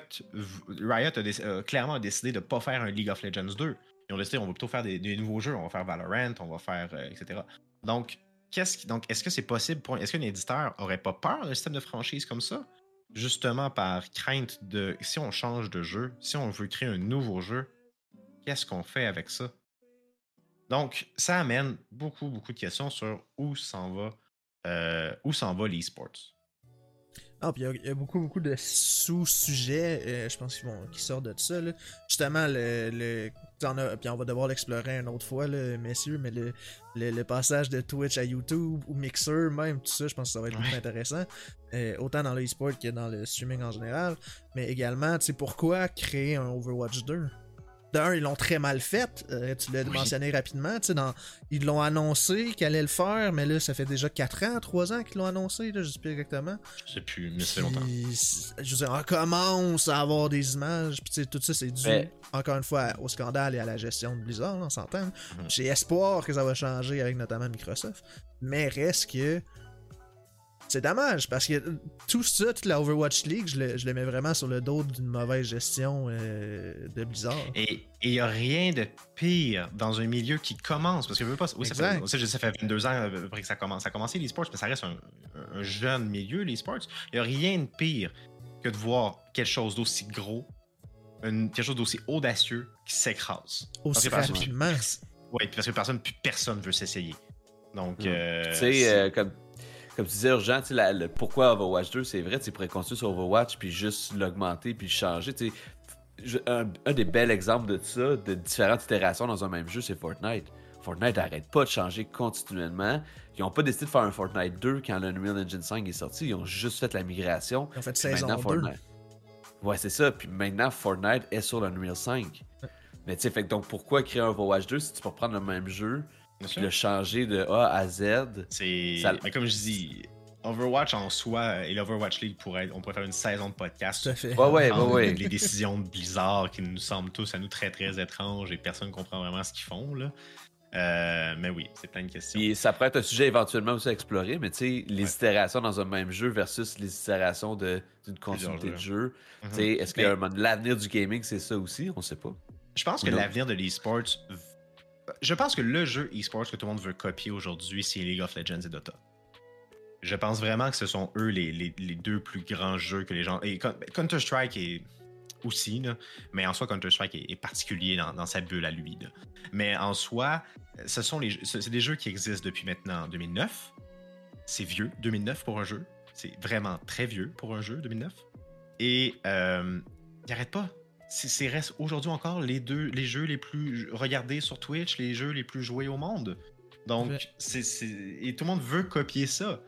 Riot a clairement décidé de ne pas faire un League of Legends 2 Ils ont décidé on va plutôt faire des, nouveaux jeux, on va faire Valorant, on va faire euh, etc. Donc, est-ce que c'est possible pour est-ce qu'un éditeur aurait pas peur d'un système de franchise comme ça? Justement par crainte de si on change de jeu, si on veut créer un nouveau jeu, qu'est-ce qu'on fait avec ça? Donc, ça amène beaucoup, beaucoup de questions sur où s'en va, euh, où s'en va l'e-sports. Ah, puis il y a- il y, a beaucoup, beaucoup de sous-sujets, euh, je pense, qui, vont, qui sortent de ça. Là. Justement, le, le puis on va devoir l'explorer une autre fois, là, messieurs, mais le, le, le passage de Twitch à YouTube ou Mixer, même, tout ça, je pense que ça va être beaucoup intéressant. Euh, autant dans le e-sport que dans le streaming en général. Mais également, tu sais, pourquoi créer un Overwatch 2 d'un, ils l'ont très mal fait. euh, tu l'as Oui. mentionné rapidement. tu sais, Dans, ils l'ont annoncé qu'ils allaient le faire, mais là, ça fait déjà 4 ans, 3 ans qu'ils l'ont annoncé. Là, je sais plus exactement. Je sais plus, mais fait longtemps. C'est- je veux dire, on commence à avoir des images. Puis, tu sais, tout ça, c'est dû, Mais- encore une fois, au scandale et à la gestion de Blizzard, là, on s'entend. Mhm. J'ai espoir que ça va changer avec notamment Microsoft. Mais reste que. C'est dommage parce que tout ça, toute la Overwatch League, je le, je le mets vraiment sur le dos d'une mauvaise gestion euh, de Blizzard. Et il n'y a rien de pire dans un milieu qui commence. Parce que je veux pas. Oui, ça fait, ça, je sais, ça fait 22 ans euh, après que ça commence. Ça a commencé l'e-sports, mais ça reste un, un jeune milieu, l'e-sports. Il n'y a rien de pire que de voir quelque chose d'aussi gros, une- quelque chose d'aussi audacieux qui s'écrase. Aussi rapidement. Oui, parce que personne, plus personne veut s'essayer. Donc, Mm. euh, Tu sais, euh, comme, comme tu disais, Urgent, la- le pourquoi Overwatch 2, c'est vrai, tu pourrais construire sur Overwatch, puis juste l'augmenter, puis changer. Un, un des bels exemples de ça, de différentes itérations dans un même jeu, c'est Fortnite. Fortnite n'arrête pas de changer continuellement. Ils n'ont pas décidé de faire un Fortnite 2 quand l'Unreal Engine 5 est sorti. Ils ont juste fait la migration. Ils ont fait saison maintenant, 2. Fortnite. Ouais, c'est ça. Puis maintenant, Fortnite est sur l'Unreal 5. Mais tu sais, donc pourquoi créer un Overwatch 2 si tu peux prendre le même jeu, puis le changer de A à Z C'est. Ça- mais comme je dis, Overwatch en soi et l'Overwatch League pourrait être, on pourrait faire une saison de podcast. Tout à fait. Ouais, ouais, ouais, Prendre ouais. Les décisions de Blizzard qui nous semblent tous à nous très très étranges et personne ne comprend vraiment ce qu'ils font là. Euh, mais oui, c'est plein de questions. Puis ça pourrait être un sujet éventuellement aussi à explorer, mais tu sais, les Ouais. itérations dans un même jeu versus les itérations de- d'une continuité de jeu. Tu sais, est-ce que Mais- l'avenir du gaming, c'est ça aussi? On sait pas. Je pense que l'avenir de l'e-sport. Je pense que le jeu e-sport que tout le monde veut copier aujourd'hui, c'est League of Legends et Dota. Je pense vraiment que ce sont eux les, deux plus grands jeux que les gens. Et Counter-Strike est aussi, mais en soi, Counter-Strike est, est particulier dans, sa bulle à lui. là. Mais en soi, ce sont des jeux qui existent depuis maintenant 2009. C'est vieux, 2009 pour un jeu. C'est vraiment très vieux pour un jeu, 2009. Et euh, pas. C'est reste aujourd'hui encore les deux les jeux les plus regardés sur Twitch, les jeux les plus joués au monde. Donc, Ouais. c'est et tout le monde veut copier ça.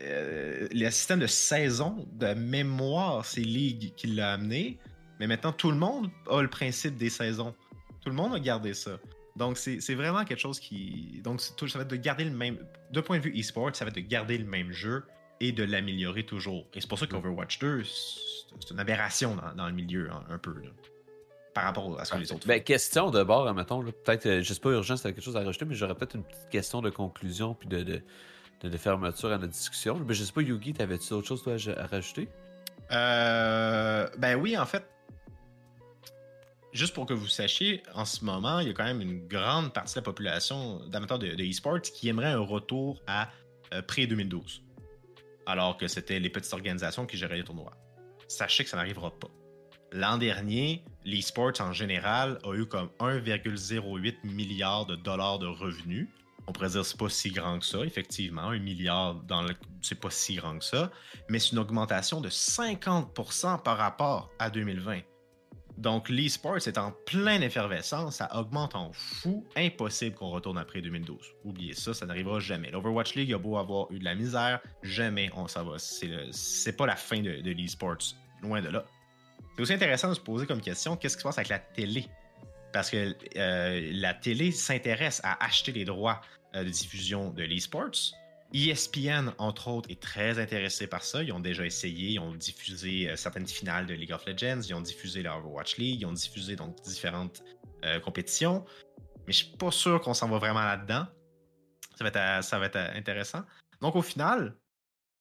Euh, le système de saison, de mémoire, c'est League qui l'a amené. Mais maintenant, tout le monde a le principe des saisons. Tout le monde a gardé ça. Donc, c'est vraiment quelque chose qui. Donc, ça va être de garder le même. De point de vue e-sport, ça va être de garder le même jeu et de l'améliorer toujours. Et c'est pour ça qu'Overwatch 2, c'est c'est une aberration dans, dans le milieu, hein, un peu. là, par rapport à ce que les autres Ben, question de bord, mettons, là, peut-être, euh, je sais pas urgent si t'as quelque chose à rajouter, mais j'aurais peut-être une petite question de conclusion puis de, de, de, de fermeture à notre discussion. Ben, je sais pas, Yugi, t'avais-tu autre chose toi, à, à rajouter? Euh, ben oui, en fait, juste pour que vous sachiez, en ce moment, il y a quand même une grande partie de la population d'amateurs de, de e-sport qui aimerait un retour à euh, pré-2012. Alors que c'était les petites organisations qui géraient les tournois. Sachez que ça n'arrivera pas. L'an dernier, l'e-sport en général a eu comme 1,08 milliard de dollars de revenus. On pourrait dire que c'est pas si grand que ça, effectivement. Un milliard, dans le... c'est pas si grand que ça mais c'est une augmentation de 50% par rapport à 2020. Donc, l'e-sport est en pleine effervescence, ça augmente en fou, impossible qu'on retourne après 2012. Oubliez ça, ça n'arrivera jamais. L'Overwatch League a beau avoir eu de la misère, jamais on s'en va. C'est pas la fin de, de l'e-sport, loin de là. C'est aussi intéressant de se poser comme question qu'est-ce qui se passe avec la télé? Parce que euh, la télé s'intéresse à acheter les droits euh, de diffusion de l'e-sports. ESPN, entre autres, est très intéressé par ça. Ils ont déjà essayé, ils ont diffusé euh, certaines finales de League of Legends, ils ont diffusé la Overwatch League, ils ont diffusé donc différentes euh, compétitions. Mais je suis pas sûr qu'on s'en va vraiment là-dedans. Ça va, être, euh, intéressant. Donc au final,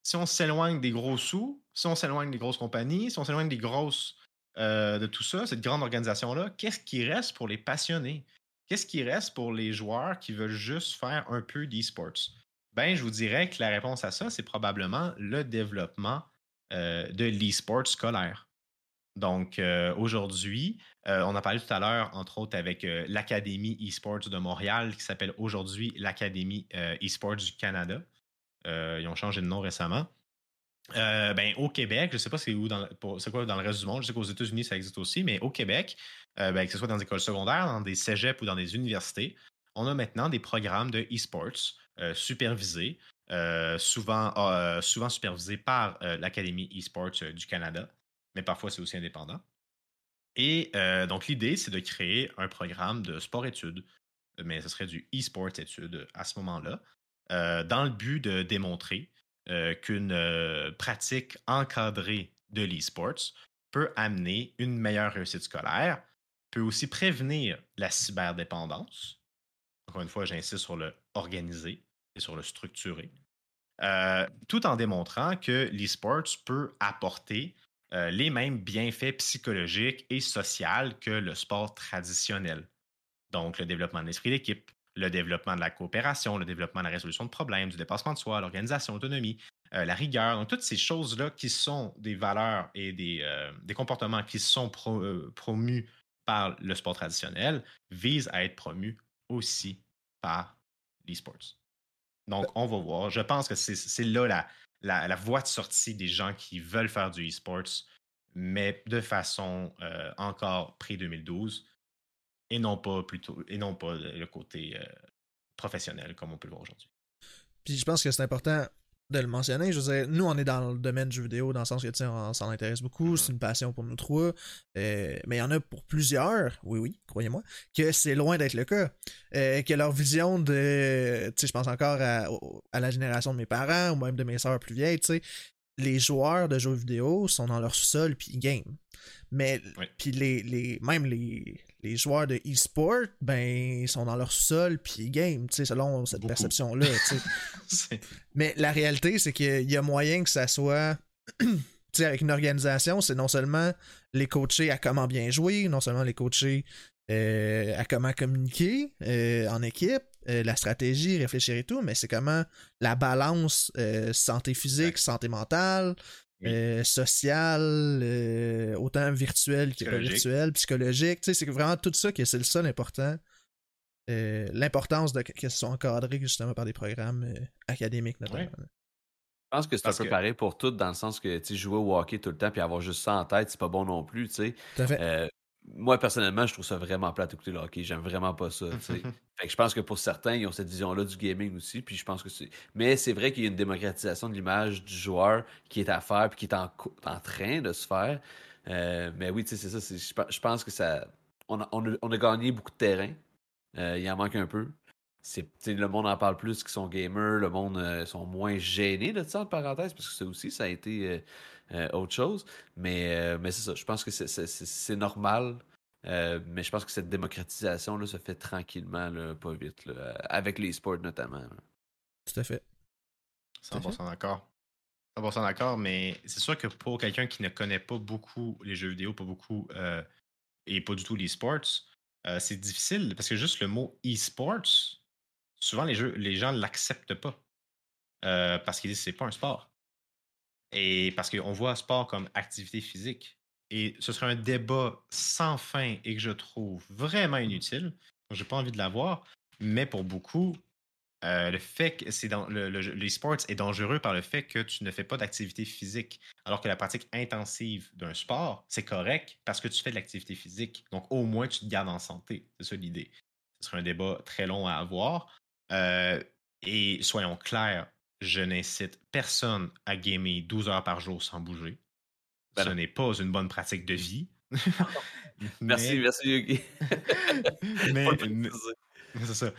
si on s'éloigne des gros sous, si on s'éloigne des grosses compagnies, si on s'éloigne des grosses de tout ça, cette grande organisation-là, qu'est-ce qui reste pour les passionnés? Qu'est-ce qui reste pour les joueurs qui veulent juste faire un peu d'e-sports? Ben, je vous dirais que la réponse à ça, c'est probablement le développement euh, de l'e-sport scolaire. Donc, euh, aujourd'hui, euh, on a parlé tout à l'heure, entre autres, avec l'Académie e-sports de Montréal, qui s'appelle aujourd'hui l'Académie e-sports du Canada. Ils ont changé de nom récemment. Ben, au Québec, je ne sais pas c'est où dans, quoi dans le reste du monde. Je sais qu'aux États-Unis, ça existe aussi, mais au Québec, ben, que ce soit dans des écoles secondaires, dans des cégeps ou dans des universités, on a maintenant des programmes de e-sports euh, supervisés, euh, souvent, euh, souvent supervisés par l'Académie e-sports du Canada, mais parfois c'est aussi indépendant. Et donc l'idée, c'est de créer un programme de sport-études, mais ce serait du e-sport études à ce moment-là, dans le but de démontrer qu'une pratique encadrée de l'e-sports peut amener une meilleure réussite scolaire, peut aussi prévenir la cyberdépendance. Encore une fois, j'insiste sur le organisé et sur le structuré. Euh, tout en démontrant que l'e-sports peut apporter euh, les mêmes bienfaits psychologiques et sociaux que le sport traditionnel. Donc, le développement de l'esprit d'équipe, le développement de la coopération, le développement de la résolution de problèmes, du dépassement de soi, l'organisation, l'autonomie, euh, la rigueur. Donc, toutes ces choses-là qui sont des valeurs et des, comportements qui sont pro- promus par le sport traditionnel visent à être promus aussi par l'e-sports. Donc, on va voir. Je pense que c'est là la, la, la voie de sortie des gens qui veulent faire du e-sports, mais de façon euh, encore pré-2012 et non pas plutôt et non pas le côté euh, professionnel comme on peut le voir aujourd'hui. Puis je pense que c'est important de le mentionner. Je veux dire, nous, on est dans le domaine du jeu vidéo, dans le sens que, tu sais, on s'en intéresse beaucoup, c'est une passion pour nous trois. euh, mais il y en a pour plusieurs, oui, oui, croyez-moi, que c'est loin d'être le cas. Euh, que leur vision de. Tu sais, je pense encore à la génération de mes parents, ou même de mes sœurs plus vieilles, tu sais. Les joueurs de jeux vidéo sont dans leur sous-sol puis ils game. Mais Oui. puis les, les même les, les joueurs de e-sport, ben ils sont dans leur sous-sol puis ils game, tu sais, selon cette Beaucoup. perception là, tu sais. C'est- Mais la réalité, c'est qu'il y a moyen que ça soit. tu sais, avec une organisation, c'est non seulement les coacher à comment bien jouer, non seulement les coacher euh, à comment communiquer euh, en équipe, euh, la stratégie, réfléchir et tout, mais c'est comment la balance santé physique, santé mentale. Euh, sociale, euh, autant virtuelle que pas Psychologique. virtuelle, psychologique. Tu sais, c'est vraiment tout ça que c'est le seul important. Euh, L'importance de que que ce soit encadré justement par des programmes euh, académiques notamment. Ouais. Je pense que c'est un peu que- pareil pour tout, dans le sens que tu sais, jouer au hockey tout le temps puis avoir juste ça en tête, c'est pas bon non plus, tu sais. Tout à fait. Euh, moi, personnellement, je trouve ça vraiment plate d'écouter le hockey. J'aime vraiment pas ça. Fait que je pense que pour certains, ils ont cette vision-là du gaming aussi, puis je pense que c'est... Mais c'est vrai qu'il y a une démocratisation de l'image du joueur qui est à faire puis qui est en, train de se faire. Euh, mais oui, tu sais, c'est ça. Je pe- je pense que ça... On a, on a- on a gagné beaucoup de terrain. Euh, il en manque un peu. Le monde en parle plus qui sont gamers, le monde euh, sont moins gênés de ça, en parenthèse, parce que ça aussi, ça a été euh, autre chose. Mais, euh, mais c'est ça, je pense que c'est, c'est- c'est- c'est normal. Euh, mais je pense que cette démocratisation là, se fait tranquillement, là, pas vite, là, avec les sports notamment. là. Tout à fait. 100% d'accord. 100% d'accord, mais c'est sûr que pour quelqu'un qui ne connaît pas beaucoup les jeux vidéo, pas beaucoup, euh, et pas du tout les sports, euh, c'est difficile parce que juste le mot e-sports, souvent les, jeux, les gens ne l'acceptent pas. Euh, parce qu'ils disent que c'est pas un sport. Et parce qu'on voit sport comme activité physique. Et ce serait un débat sans fin et que je trouve vraiment inutile. J'ai pas envie de l'avoir. Mais pour beaucoup, euh, le fait que c'est dans le, le, l'e-sports est dangereux par le fait que tu ne fais pas d'activité physique, alors que la pratique intensive d'un sport, c'est correct parce que tu fais de l'activité physique. Donc, au moins, tu te gardes en santé. C'est ça l'idée. Ce serait un débat très long à avoir. Euh, et soyons clairs, je n'incite personne à gamer 12 heures par jour sans bouger. Ben Ce n'est pas une bonne pratique de vie. Merci, Mais- merci Yugi. mais, c'est ça.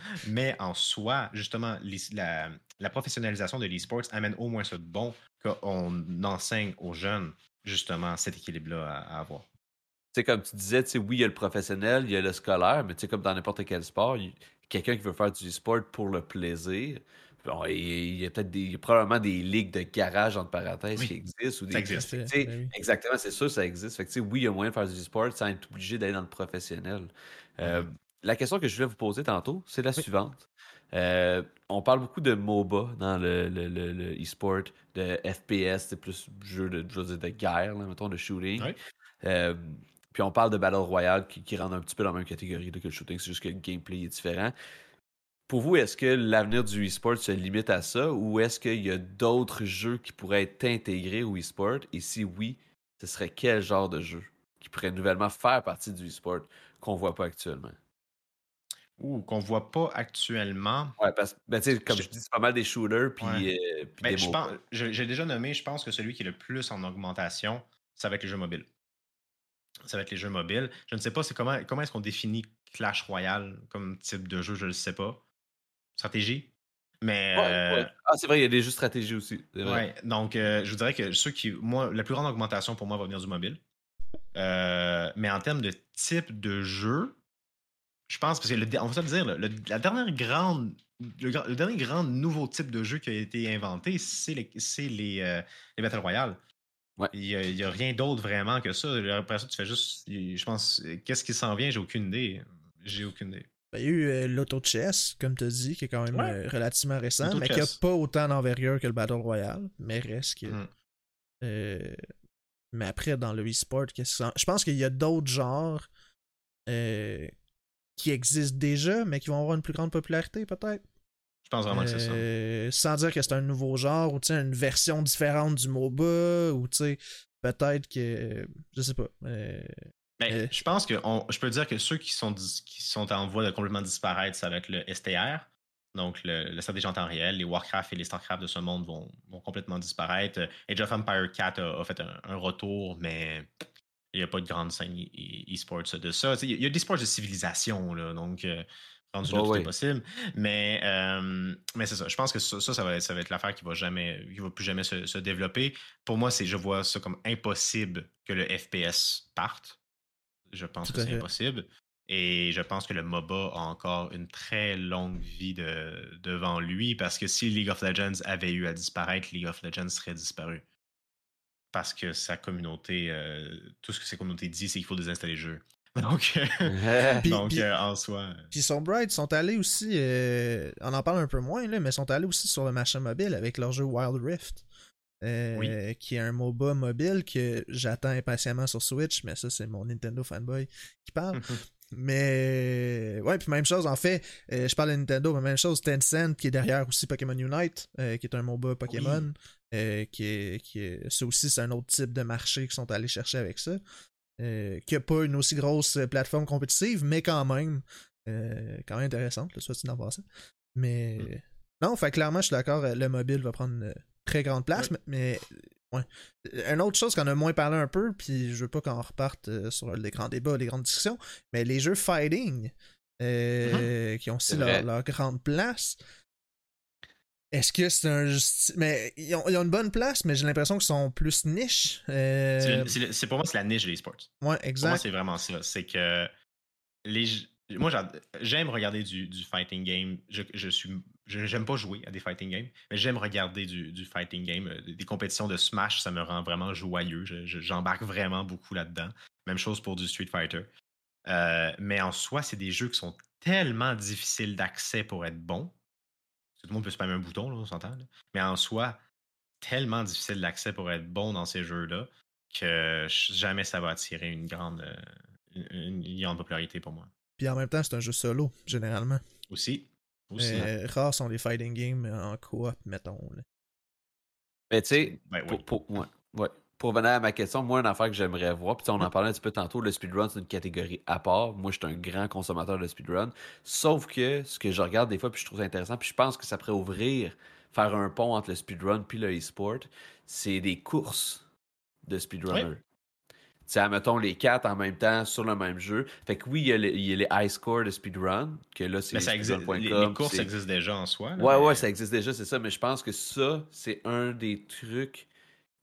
En soi, justement, la, la professionnalisation de l'e-sports amène au moins de bon qu'on enseigne aux jeunes, justement, cet équilibre-là à, à avoir. Tu sais, comme tu disais, tu sais, oui, il y a le professionnel, il y a le scolaire, mais tu sais, comme dans n'importe quel sport, quelqu'un qui veut faire du sport pour le plaisir, bon, il il y a peut-être des, probablement des ligues de garage, entre parenthèses, Oui, qui existent. Ou ça des, existe. Fait, sais, ben oui. Exactement, c'est sûr, ça existe. Fait que, oui, il y a moyen de faire du sport sans être obligé d'aller dans le professionnel. Euh, Mhm. La question que je voulais vous poser tantôt, c'est la suivante. Euh, on parle beaucoup de MOBA dans le, le, le- le e-sport, de FPS, c'est plus jeu de, je veux dire, de guerre, là, mettons, de shooting. Euh, puis on parle de Battle Royale qui, qui rentre un petit peu dans la même catégorie là, que le shooting, c'est juste que le gameplay est différent. Pour vous, est-ce que l'avenir du e-sport se limite à ça ou est-ce qu'il y a d'autres jeux qui pourraient être intégrés au e-sport? Et si oui, ce serait quel genre de jeu qui pourrait nouvellement faire partie du e-sport qu'on voit pas actuellement? Ou qu'on voit pas actuellement. Ouais, parce que, ben, comme Je- je dis, c'est pas mal des shooters puis, Ouais. euh, puis Ben, des je MOBA. pense, je- j'ai déjà nommé, je pense que celui qui est le plus en augmentation, ça va être les jeux mobiles. Ça va être les jeux mobiles. Je ne sais pas c'est comment, comment est-ce qu'on définit Clash Royale comme type de jeu, je ne le sais pas. Stratégie? Mais Ouais, euh, ouais. Ah, c'est vrai, il y a des jeux stratégie aussi. Ouais, donc euh, je vous dirais que ceux qui. Moi, la plus grande augmentation pour moi va venir du mobile. Euh, mais en termes de type de jeu, je pense, parce que le, on va se le dire, le- la dernière grande. Le, dernier grand nouveau type de jeu qui a été inventé, c'est les, les, euh, les Battle Royale. Ouais. Il n'y a, rien d'autre vraiment que ça. Après ça, tu fais juste. Je pense. Qu'est-ce qui s'en vient? J'ai aucune idée. J'ai aucune idée. Ben, Il y a eu euh, l'auto-chess, comme tu as dit, qui est quand même Ouais. euh, relativement récent, mais qui a L'auto-chess. pas autant d'envergure que le Battle Royale, mais reste que. Mhm. Euh, mais après, dans le e-sport, qu'est-ce que ça- je pense qu'il y a d'autres genres euh, qui existent déjà, mais qui vont avoir une plus grande popularité, peut-être. Je pense vraiment que c'est ça. Sans dire que c'est un nouveau genre, ou tu sais, une version différente du MOBA, ou tu sais, peut-être que. Je sais pas. Euh, je pense que on- je peux dire que ceux qui sont, qui sont en voie de complètement disparaître, ça va être le STR. Donc, le, le stratégie en temps réel, les Warcraft et les Starcraft de ce monde vont, vont complètement disparaître. Age of Empire 4 a, a fait un, un, retour, mais il n'y a pas de grande scène e-sports de ça. Il y a des sports de civilisation, là, donc euh, rendu là, tout est possible. Mais, euh, mais c'est ça. Je pense que ça, ça, va, ça va être l'affaire qui va jamais, qui va plus jamais se, se développer. Pour moi, c'est, je vois ça comme impossible que le FPS parte. Je pense que c'est impossible. Et je pense que le MOBA a encore une très longue vie de, devant lui parce que si League of Legends avait eu à disparaître, League of Legends serait disparu parce que sa communauté, euh, tout ce que sa communauté dit, c'est qu'il faut désinstaller le jeu. Donc, euh, donc euh, en soi. Puis Bright sont allés aussi, on en parle un peu moins, là, mais sont allés aussi sur le machin mobile avec leur jeu Wild Rift. Qui est un MOBA mobile que j'attends impatiemment sur Switch, mais ça c'est mon Nintendo fanboy qui parle. mais ouais, puis même chose en fait, je parle de Nintendo, mais même chose, Tencent qui est derrière aussi Pokémon Unite, qui est un MOBA Pokémon. Euh, qui, est, qui est, ça aussi, c'est un autre type de marché qu'ils sont allés chercher avec ça. Euh, qui n'a pas une aussi grosse plateforme compétitive, mais quand même, euh, quand même intéressante, soit dit d'en ça. Mais mm. non, fait clairement, je suis d'accord, le mobile va prendre très grande place, mais, ouais. Une autre chose qu'on a moins parlé un peu, puis je veux pas qu'on reparte sur les grands débats, les grandes discussions, mais les jeux fighting, mm-hmm. qui ont aussi leur, leur, grande place. Est-ce que c'est un. Mais ils ont, une bonne place, mais j'ai l'impression qu'ils sont plus niche. Euh, c'est pour moi, c'est la niche des sports. Ouais, exact. Pour moi, c'est vraiment ça. C'est que. Les... Moi, j'aime regarder du, du, fighting game. Je, je suis. J'aime pas jouer à des fighting games, mais j'aime regarder du, du, fighting game. Euh, des compétitions de Smash, ça me rend vraiment joyeux. J'embarque vraiment beaucoup là-dedans. Même chose pour du Street Fighter. Euh, mais en soi, c'est des jeux qui sont tellement difficiles d'accès pour être bons tout le monde peut se mettre un bouton, là, on s'entend. Mais en soi, tellement difficile d'accès pour être bon dans ces jeux-là que jamais ça va attirer une grande, euh, une, grande popularité pour moi. Puis en même temps, c'est un jeu solo, généralement. Aussi. Aussi. Euh, rares sont les fighting games en coop, mettons. Mais tu sais, ben pour, ouais, ouais pour venir à ma question, moi, une affaire que j'aimerais voir, puis on en parlait un petit peu tantôt, le speedrun, c'est une catégorie à part. Moi, je suis un grand consommateur de speedrun. Sauf que ce que je regarde des fois, puis je trouve ça intéressant, puis je pense que ça pourrait ouvrir, faire un pont entre le speedrun puis le e-sport, c'est des courses de speedrunner. Sais, mettons les quatre en même temps sur le même jeu. Fait que oui, il y a les, il high scores de speedrun, que là, c'est speedrun.com. Les, les, courses existent déjà en soi. ouais, ouais, ça existe déjà, c'est ça. Mais je pense que ça, c'est un des trucs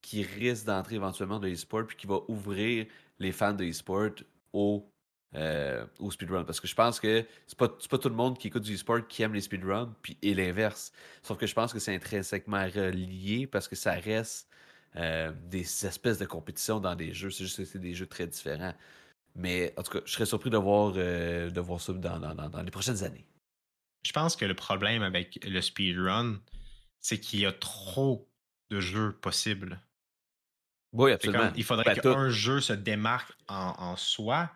qui risque d'entrer éventuellement dans l'e-sport puis qui va ouvrir les fans de e-sport au, euh, au speedrun. Parce que je pense que c'est pas, pas tout le monde qui écoute du e-sport qui aime les speedruns, puis et l'inverse. Sauf que je pense que c'est intrinsèquement relié parce que ça reste euh, des espèces de compétitions dans des jeux. C'est juste que c'est des jeux très différents. Mais en tout cas, je serais surpris de voir, euh, de voir ça dans, dans, dans les prochaines années. Je pense que le problème avec le speedrun, c'est qu'il y a trop de jeux possibles. Oui, absolument. il faudrait ben, qu'un jeu se démarque en, soi.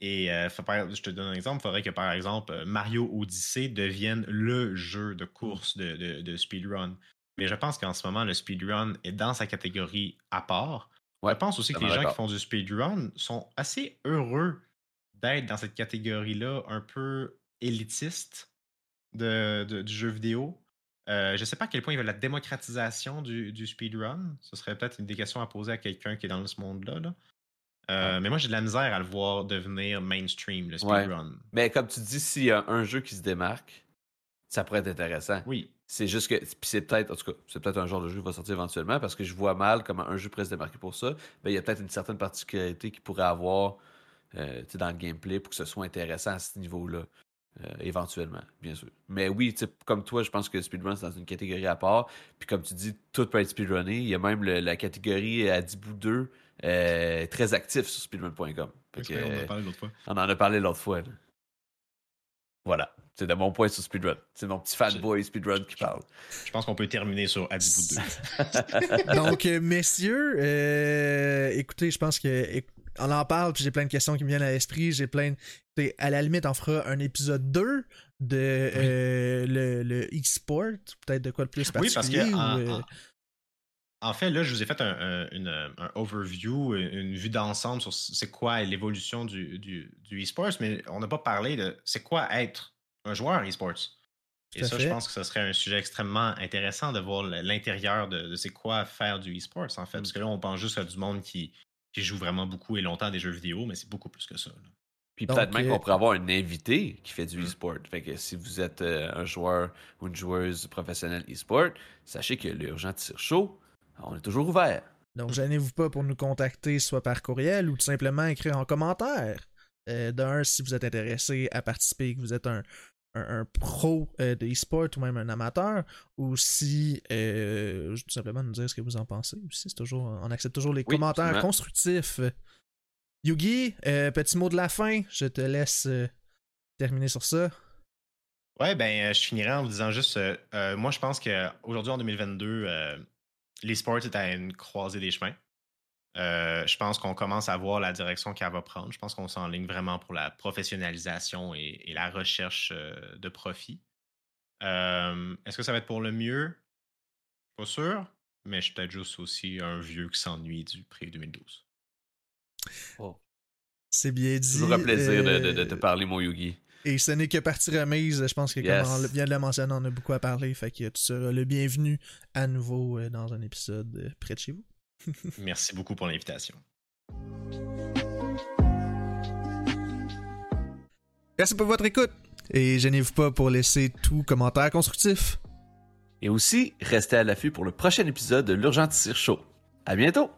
Et euh, je te donne un exemple. Il faudrait que, par exemple, Mario Odyssey devienne le jeu de course de, speedrun. Mais je pense qu'en ce moment, le speedrun est dans sa catégorie à part. je pense aussi que les gens qui font du speedrun sont assez heureux d'être dans cette catégorie-là un peu élitiste de, du jeu vidéo. Euh, je ne sais pas à quel point il y a la démocratisation du, speedrun. Ce serait peut-être une des questions à poser à quelqu'un qui est dans ce monde-là. Euh, mais moi, j'ai de la misère à le voir devenir mainstream, le speedrun. Mais comme tu dis, s'il y a un jeu qui se démarque, ça pourrait être intéressant. Oui. C'est juste que. c'est peut-être. En tout cas, c'est peut-être un genre de jeu qui va sortir éventuellement parce que je vois mal comment un jeu pourrait se démarquer pour ça. Mais il y a peut-être une certaine particularité qu'il pourrait avoir euh, dans le gameplay pour que ce soit intéressant à ce niveau-là. Euh, éventuellement, bien sûr. Mais oui, comme toi, je pense que speedrun, c'est dans une catégorie à part. Puis comme tu dis, tout peut être speedrunné. Il y a même la catégorie à 10 bouts 2 euh, très actif sur speedrun.com. on en a parlé l'autre fois. Voilà. C'est de mon point sur speedrun. C'est mon petit fanboy speedrun qui parle. Je pense qu'on peut terminer sur Adibout 2. Donc, euh, messieurs, écoutez, je pense que on en parle, puis j'ai plein de questions qui me viennent à l'esprit. J'ai plein. De... À la limite, on fera un épisode 2 de euh, le, e-sport, peut-être de quoi de plus particulier. Oui, parce que. Euh, en, fait, là, je vous ai fait un, overview, une vue d'ensemble sur c'est quoi l'évolution du, du, e-sports, mais on n'a pas parlé de c'est quoi être un joueur e-sports. Et ça, je pense que ce serait un sujet extrêmement intéressant de voir l'intérieur de, c'est quoi faire du e-sports, en fait. Parce que là, on pense juste à du monde qui, qui joue vraiment beaucoup et longtemps à des jeux vidéo, mais c'est beaucoup plus que ça. Puis peut-être même euh, qu'on pourrait avoir un invité qui fait du mm. e-sport. Fait que si vous êtes euh, un joueur ou une joueuse professionnelle e-sport, sachez que l'urgent tire chaud, on est toujours ouvert. Donc, gênez-vous pas pour nous contacter, soit par courriel ou tout simplement écrire en commentaire. Euh, D'un, si vous êtes intéressé à participer, que vous êtes un, un, pro euh, de e-sport ou même un amateur, ou si euh, tout simplement nous dire ce que vous en pensez aussi. Toujours, on accepte toujours les commentaires constructifs. Yugi, euh, petit mot de la fin, je te laisse terminer sur ça. Ouais, ben, je finirai en vous disant juste, moi je pense qu'aujourd'hui en 2022, l'e-sport est à une croisée des chemins. Euh, je pense qu'on commence à voir la direction qu'elle va prendre. Je pense qu'on s'enligne vraiment pour la professionnalisation et, la recherche euh, de profit. Euh, est-ce que ça va être pour le mieux? Pas sûr, mais je suis peut-être juste aussi un vieux qui s'ennuie du prix 2012. C'est bien dit. Toujours un plaisir de, te parler, mon Yugi. Et ce n'est que partie remise. Je pense que, comme on vient de le mentionner, on a beaucoup à parler. Fait que tu seras le bienvenu à nouveau dans un épisode près de chez vous. Merci beaucoup pour l'invitation. Merci pour votre écoute. Et gênez-vous pas pour laisser tout commentaire constructif. Et aussi, restez à l'affût pour le prochain épisode de l'Urgent Show. À bientôt!